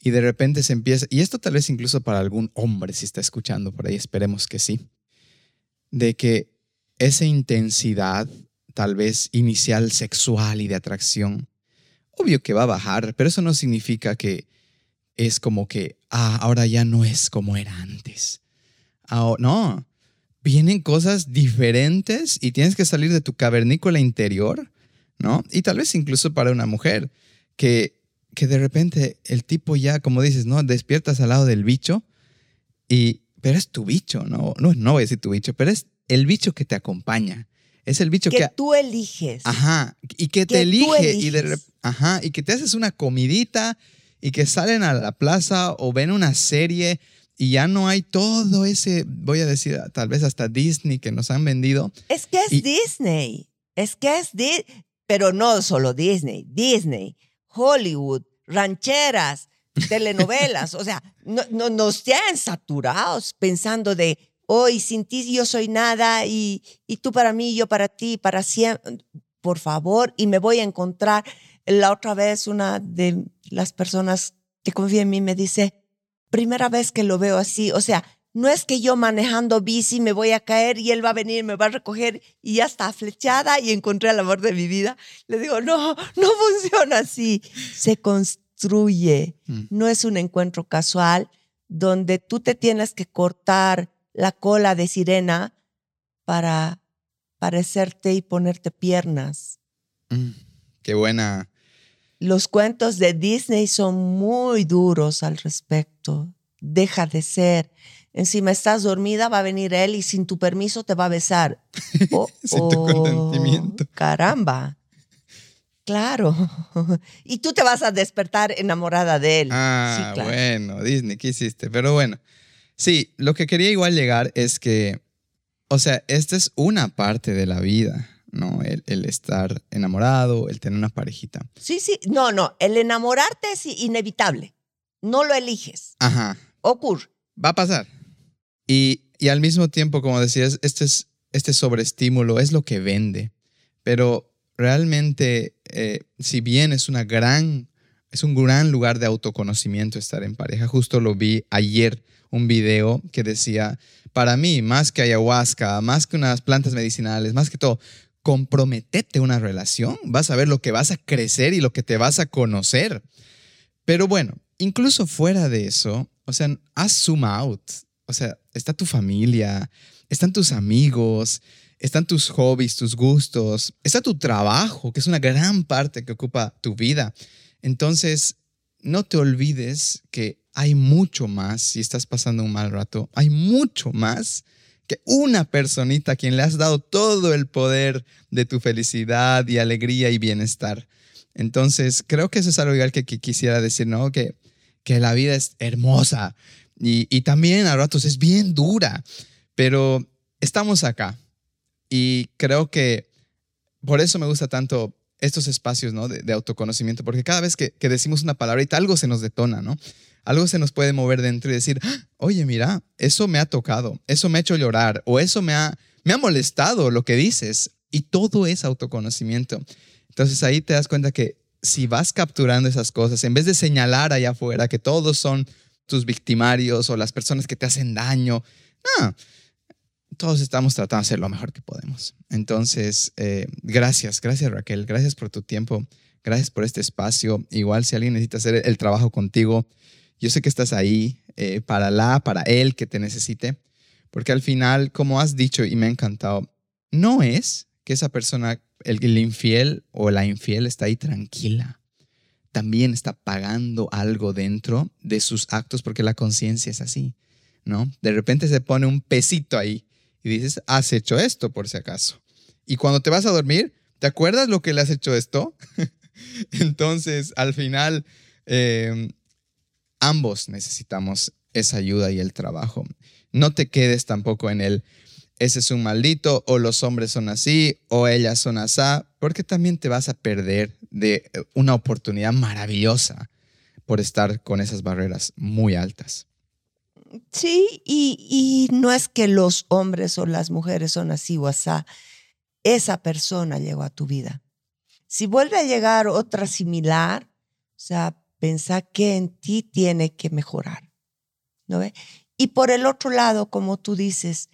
Y de repente se empieza, y esto tal vez incluso para algún hombre si está escuchando por ahí, esperemos que sí, de que esa intensidad tal vez inicial sexual y de atracción, obvio que va a bajar, pero eso no significa que es como que, ah, ahora ya no es como era antes. Ah, no, vienen cosas diferentes y tienes que salir de tu cavernícola interior, ¿no? Y tal vez incluso para una mujer, que, que de repente el tipo ya, como dices, ¿no? Despiertas al lado del bicho y, pero es tu bicho, ¿no? No, no voy a decir tu bicho, pero es el bicho que te acompaña. Es el bicho que, que tú eliges. Ajá, y que, te elige y de ajá, y que te haces una comidita y que salen a la plaza o ven una serie y ya no hay todo ese, voy a decir, tal vez hasta Disney que nos han vendido. Es que es Disney, es que es Disney, pero no solo Disney, Disney, Hollywood, rancheras, telenovelas, o sea, no, no, nos tienen saturados pensando de hoy sin ti yo soy nada y, y tú para mí, yo para ti, para siempre, por favor, y me voy a encontrar. La otra vez una de las personas que confía en mí me dice, primera vez que lo veo así, o sea, no es que yo manejando bici me voy a caer y él va a venir, me va a recoger y ya está flechada y encontré el amor de mi vida. Le digo, no, no funciona así. Se construye. Mm. No es un encuentro casual donde tú te tienes que cortar la cola de sirena para parecerte y ponerte piernas. Mm, qué buena. Los cuentos de Disney son muy duros al respecto. Deja de ser. Encima estás dormida, va a venir él y sin tu permiso te va a besar. Oh, sin tu consentimiento. Oh, caramba. Claro. y tú te vas a despertar enamorada de él. Ah, bueno, Disney, ¿qué hiciste? Pero bueno, Sí, lo que quería igual llegar es que, o sea, esta es una parte de la vida, ¿no? El, estar enamorado, el tener una parejita. Sí, sí, no, no, el enamorarte es inevitable, no lo eliges. Ajá. Ocurre. Va a pasar. Y, al mismo tiempo, como decías, este, es, este sobreestímulo es lo que vende, pero realmente, eh, si bien es una gran, es un gran lugar de autoconocimiento estar en pareja, justo lo vi ayer un video que decía, para mí, más que ayahuasca, más que unas plantas medicinales, más que todo, comprometete una relación, vas a ver lo que vas a crecer y lo que te vas a conocer. Pero bueno, incluso fuera de eso, o sea, haz zoom out. O sea, está tu familia, están tus amigos, están tus hobbies, tus gustos, está tu trabajo, que es una gran parte que ocupa tu vida. Entonces, no te olvides que hay mucho más, si estás pasando un mal rato, hay mucho más que una personita a quien le has dado todo el poder de tu felicidad y alegría y bienestar. Entonces, creo que eso es algo igual que, quisiera decir, ¿no? Que, que la vida es hermosa y, y también a ratos es bien dura, pero estamos acá y creo que por eso me gusta tanto estos espacios ¿no? de, autoconocimiento, porque cada vez que, que, decimos una palabrita, algo se nos detona, ¿no? Algo se nos puede mover dentro y decir, ah, oye, mira, eso me ha tocado, eso me ha hecho llorar o eso me ha, me ha molestado lo que dices. Y todo es autoconocimiento. Entonces ahí te das cuenta que si vas capturando esas cosas, en vez de señalar allá afuera que todos son tus victimarios o las personas que te hacen daño, no, todos estamos tratando de hacer lo mejor que podemos. Entonces, eh, gracias, gracias Raquel, gracias por tu tiempo, gracias por este espacio. Igual si alguien necesita hacer el trabajo contigo, Yo sé que estás ahí eh, para la, para él que te necesite, porque al final, como has dicho y me ha encantado, no es que esa persona, el, el infiel o la infiel está ahí tranquila. También está pagando algo dentro de sus actos porque la conciencia es así, ¿no? De repente se pone un pesito ahí y dices, has hecho esto por si acaso. Y cuando te vas a dormir, ¿te acuerdas lo que le has hecho esto? Entonces, al final, eh, ambos necesitamos esa ayuda y el trabajo. No te quedes tampoco en el, ese es un maldito, o los hombres son así, o ellas son así, porque también te vas a perder de una oportunidad maravillosa por estar con esas barreras muy altas. Sí, y, y no es que los hombres o las mujeres son así o así. Esa persona llegó a tu vida. Si vuelve a llegar otra similar, o sea, pensá que en ti tiene que mejorar. ¿no ve? Y por el otro lado, como tú dices,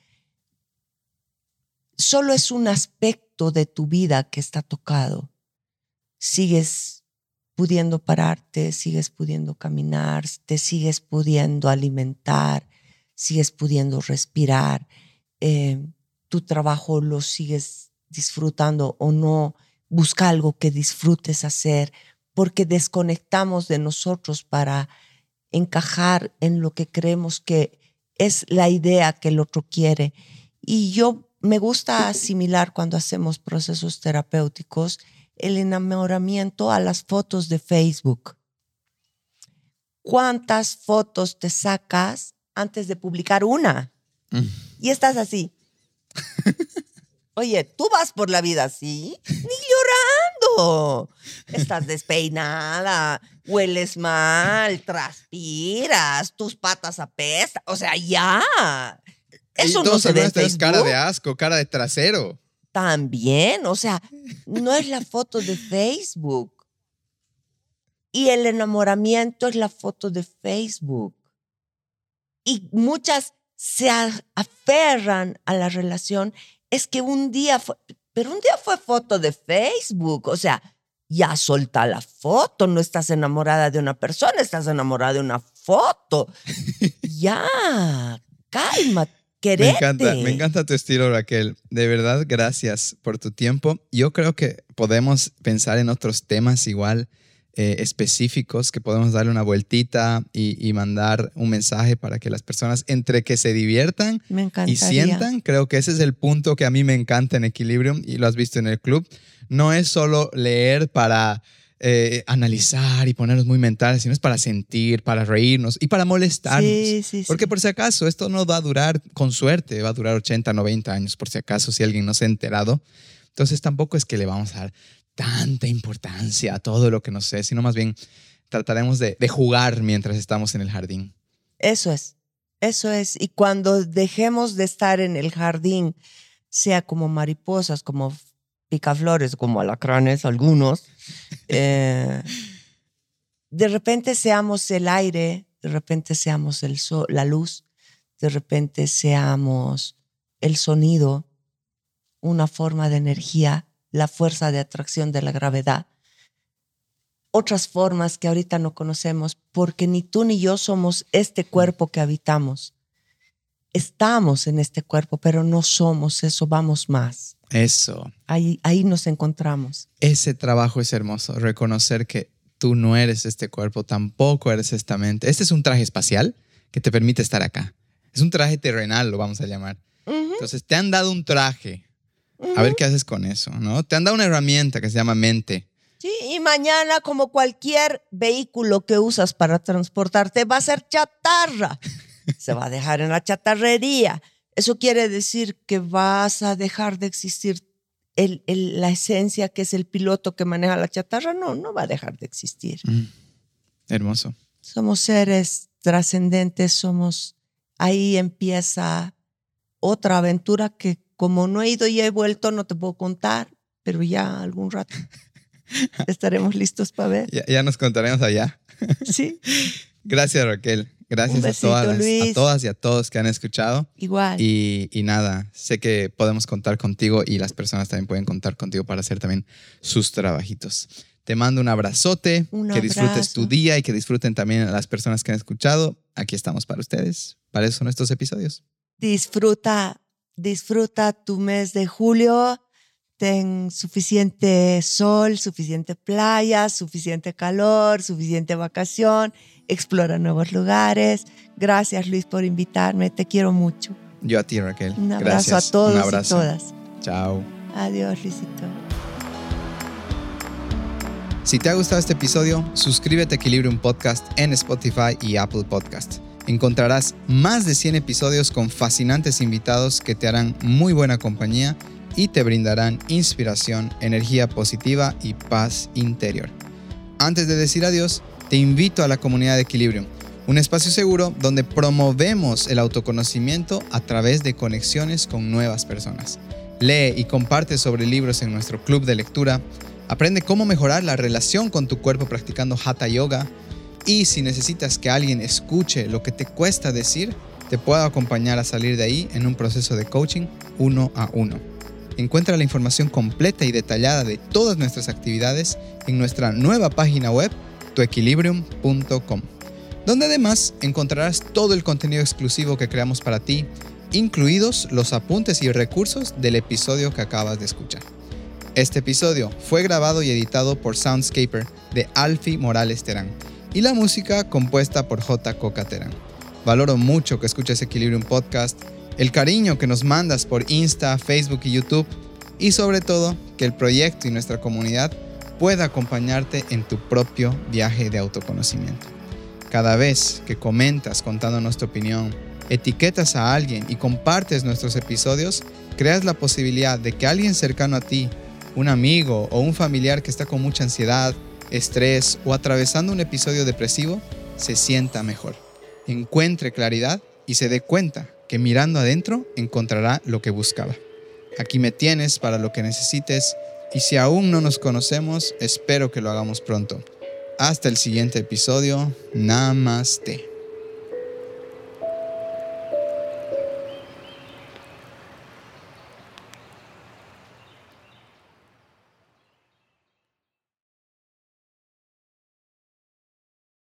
solo es un aspecto de tu vida que está tocado. Sigues pudiendo pararte, sigues pudiendo caminar, te sigues pudiendo alimentar, sigues pudiendo respirar, eh, tu trabajo lo sigues disfrutando o no, busca algo que disfrutes hacer, porque desconectamos de nosotros para encajar en lo que creemos que es la idea que el otro quiere. Y yo me gusta asimilar cuando hacemos procesos terapéuticos el enamoramiento a las fotos de Facebook. ¿Cuántas fotos te sacas antes de publicar una? Mm. Y estás así. Oye, tú vas por la vida así, ni Estás despeinada, hueles mal, transpiras, tus patas apestan. O sea, ya. Eso no se ve cara de asco, cara de trasero. También, o sea, no es la foto de Facebook. Y el enamoramiento es la foto de Facebook. Y muchas se aferran a la relación es que un día fue, pero un día fue foto de Facebook, o sea, ya solta la foto, no estás enamorada de una persona, estás enamorada de una foto. ya, calma, querete. Me encanta, me encanta tu estilo, Raquel. De verdad, gracias por tu tiempo. Yo creo que podemos pensar en otros temas igual eh, específicos que podemos darle una vueltita y, mandar un mensaje para que las personas entre que se diviertan y sientan, creo que ese es el punto que a mí me encanta en Equilibrium y lo has visto en el club. No es solo leer para eh, analizar y ponernos muy mentales, sino es para sentir, para reírnos y para molestarnos. Porque por si acaso esto no va a durar con suerte, va a durar 80, 90 años, por si acaso, si alguien no se ha enterado. Entonces tampoco es que le vamos a dar tanta importancia a todo lo que nos sé, sino más bien trataremos de, jugar mientras estamos en el jardín. Eso es, eso es. Y cuando dejemos de estar en el jardín, sea como mariposas, como picaflores, como alacranes, algunos, eh, de repente seamos el aire, de repente seamos el sol, la luz, de repente seamos el sonido, una forma de energía la fuerza de atracción de la gravedad. Otras formas que ahorita no conocemos, porque ni tú ni yo somos este cuerpo que habitamos. Estamos en este cuerpo, pero no somos eso, vamos más. Eso. Ahí, ahí nos encontramos. Ese trabajo es hermoso, reconocer que tú no eres este cuerpo, tampoco eres esta mente. Este es un traje espacial que te permite estar acá. Es un traje terrenal, lo vamos a llamar. Entonces, te han dado un traje a ver qué haces con eso, ¿no? Te han dado una herramienta que se llama mente. Sí, y mañana, como cualquier vehículo que usas para transportarte, va a ser chatarra. se va a dejar en la chatarrería. Eso quiere decir que vas a dejar de existir el, la esencia que es el piloto que maneja la chatarra. No, no va a dejar de existir. Mm, hermoso. Somos seres trascendentes, somos... Ahí empieza otra aventura que como no he ido y he vuelto, no te puedo contar, pero ya algún rato estaremos listos para ver. Ya, nos contaremos allá. Sí. Gracias, Raquel. Gracias a, todas, a todas y a todos que han escuchado. Igual. Y, y, nada, sé que podemos contar contigo y las personas también pueden contar contigo para hacer también sus trabajitos. Te mando un abrazote, Un que disfrutes tu abrazo. día y que disfruten también a las personas que han escuchado. Aquí estamos para ustedes. Para eso son estos episodios. Disfruta, disfruta tu mes de julio. Ten suficiente sol, suficiente playa, suficiente calor, suficiente vacación. Explora nuevos lugares. Gracias Luis por invitarme. Te quiero mucho. Yo a ti, Raquel. Un abrazo Gracias. a todos Un y abrazo. todas. Chao. Adiós, Luisito. Si te ha gustado este episodio, suscríbete a Equilibrium Podcast en Spotify y Apple Podcast. Encontrarás más de 100 episodios con fascinantes invitados que te harán muy buena compañía y te brindarán inspiración, energía positiva y paz interior. Antes de decir adiós, te invito a la comunidad de Equilibrium, un espacio seguro donde promovemos el autoconocimiento a través de conexiones con nuevas personas. Lee y comparte sobre libros en nuestro club de lectura, aprende cómo mejorar la relación con tu cuerpo practicando Hatha Yoga y si necesitas que alguien escuche lo que te cuesta decir, te puedo acompañar a salir de ahí en un proceso de coaching uno a uno. Encuentra la información completa y detallada de todas nuestras actividades en nuestra nueva página web, tuequilibrium.com, donde además encontrarás todo el contenido exclusivo que creamos para ti, incluidos los apuntes y recursos del episodio que acabas de escuchar. Este episodio fue grabado y editado por Soundscaper de Alfie Morales Terán y la música compuesta por J. Coca Terán. Valoro mucho que escuches Equilibrium Podcast, el cariño que nos mandas por Insta, Facebook y YouTube y sobre todo que el proyecto y nuestra comunidad pueda acompañarte en tu propio viaje de autoconocimiento. Cada vez que comentas contándonos tu opinión, etiquetas a alguien y compartes nuestros episodios, creas la posibilidad de que alguien cercano a ti, un amigo o un familiar que está con mucha ansiedad, estrés o atravesando un episodio depresivo, se sienta mejor, encuentre claridad y se dé cuenta que mirando adentro encontrará lo que buscaba. Aquí me tienes para lo que necesites y si aún no nos conocemos, espero que lo hagamos pronto. Hasta el siguiente episodio. Namaste.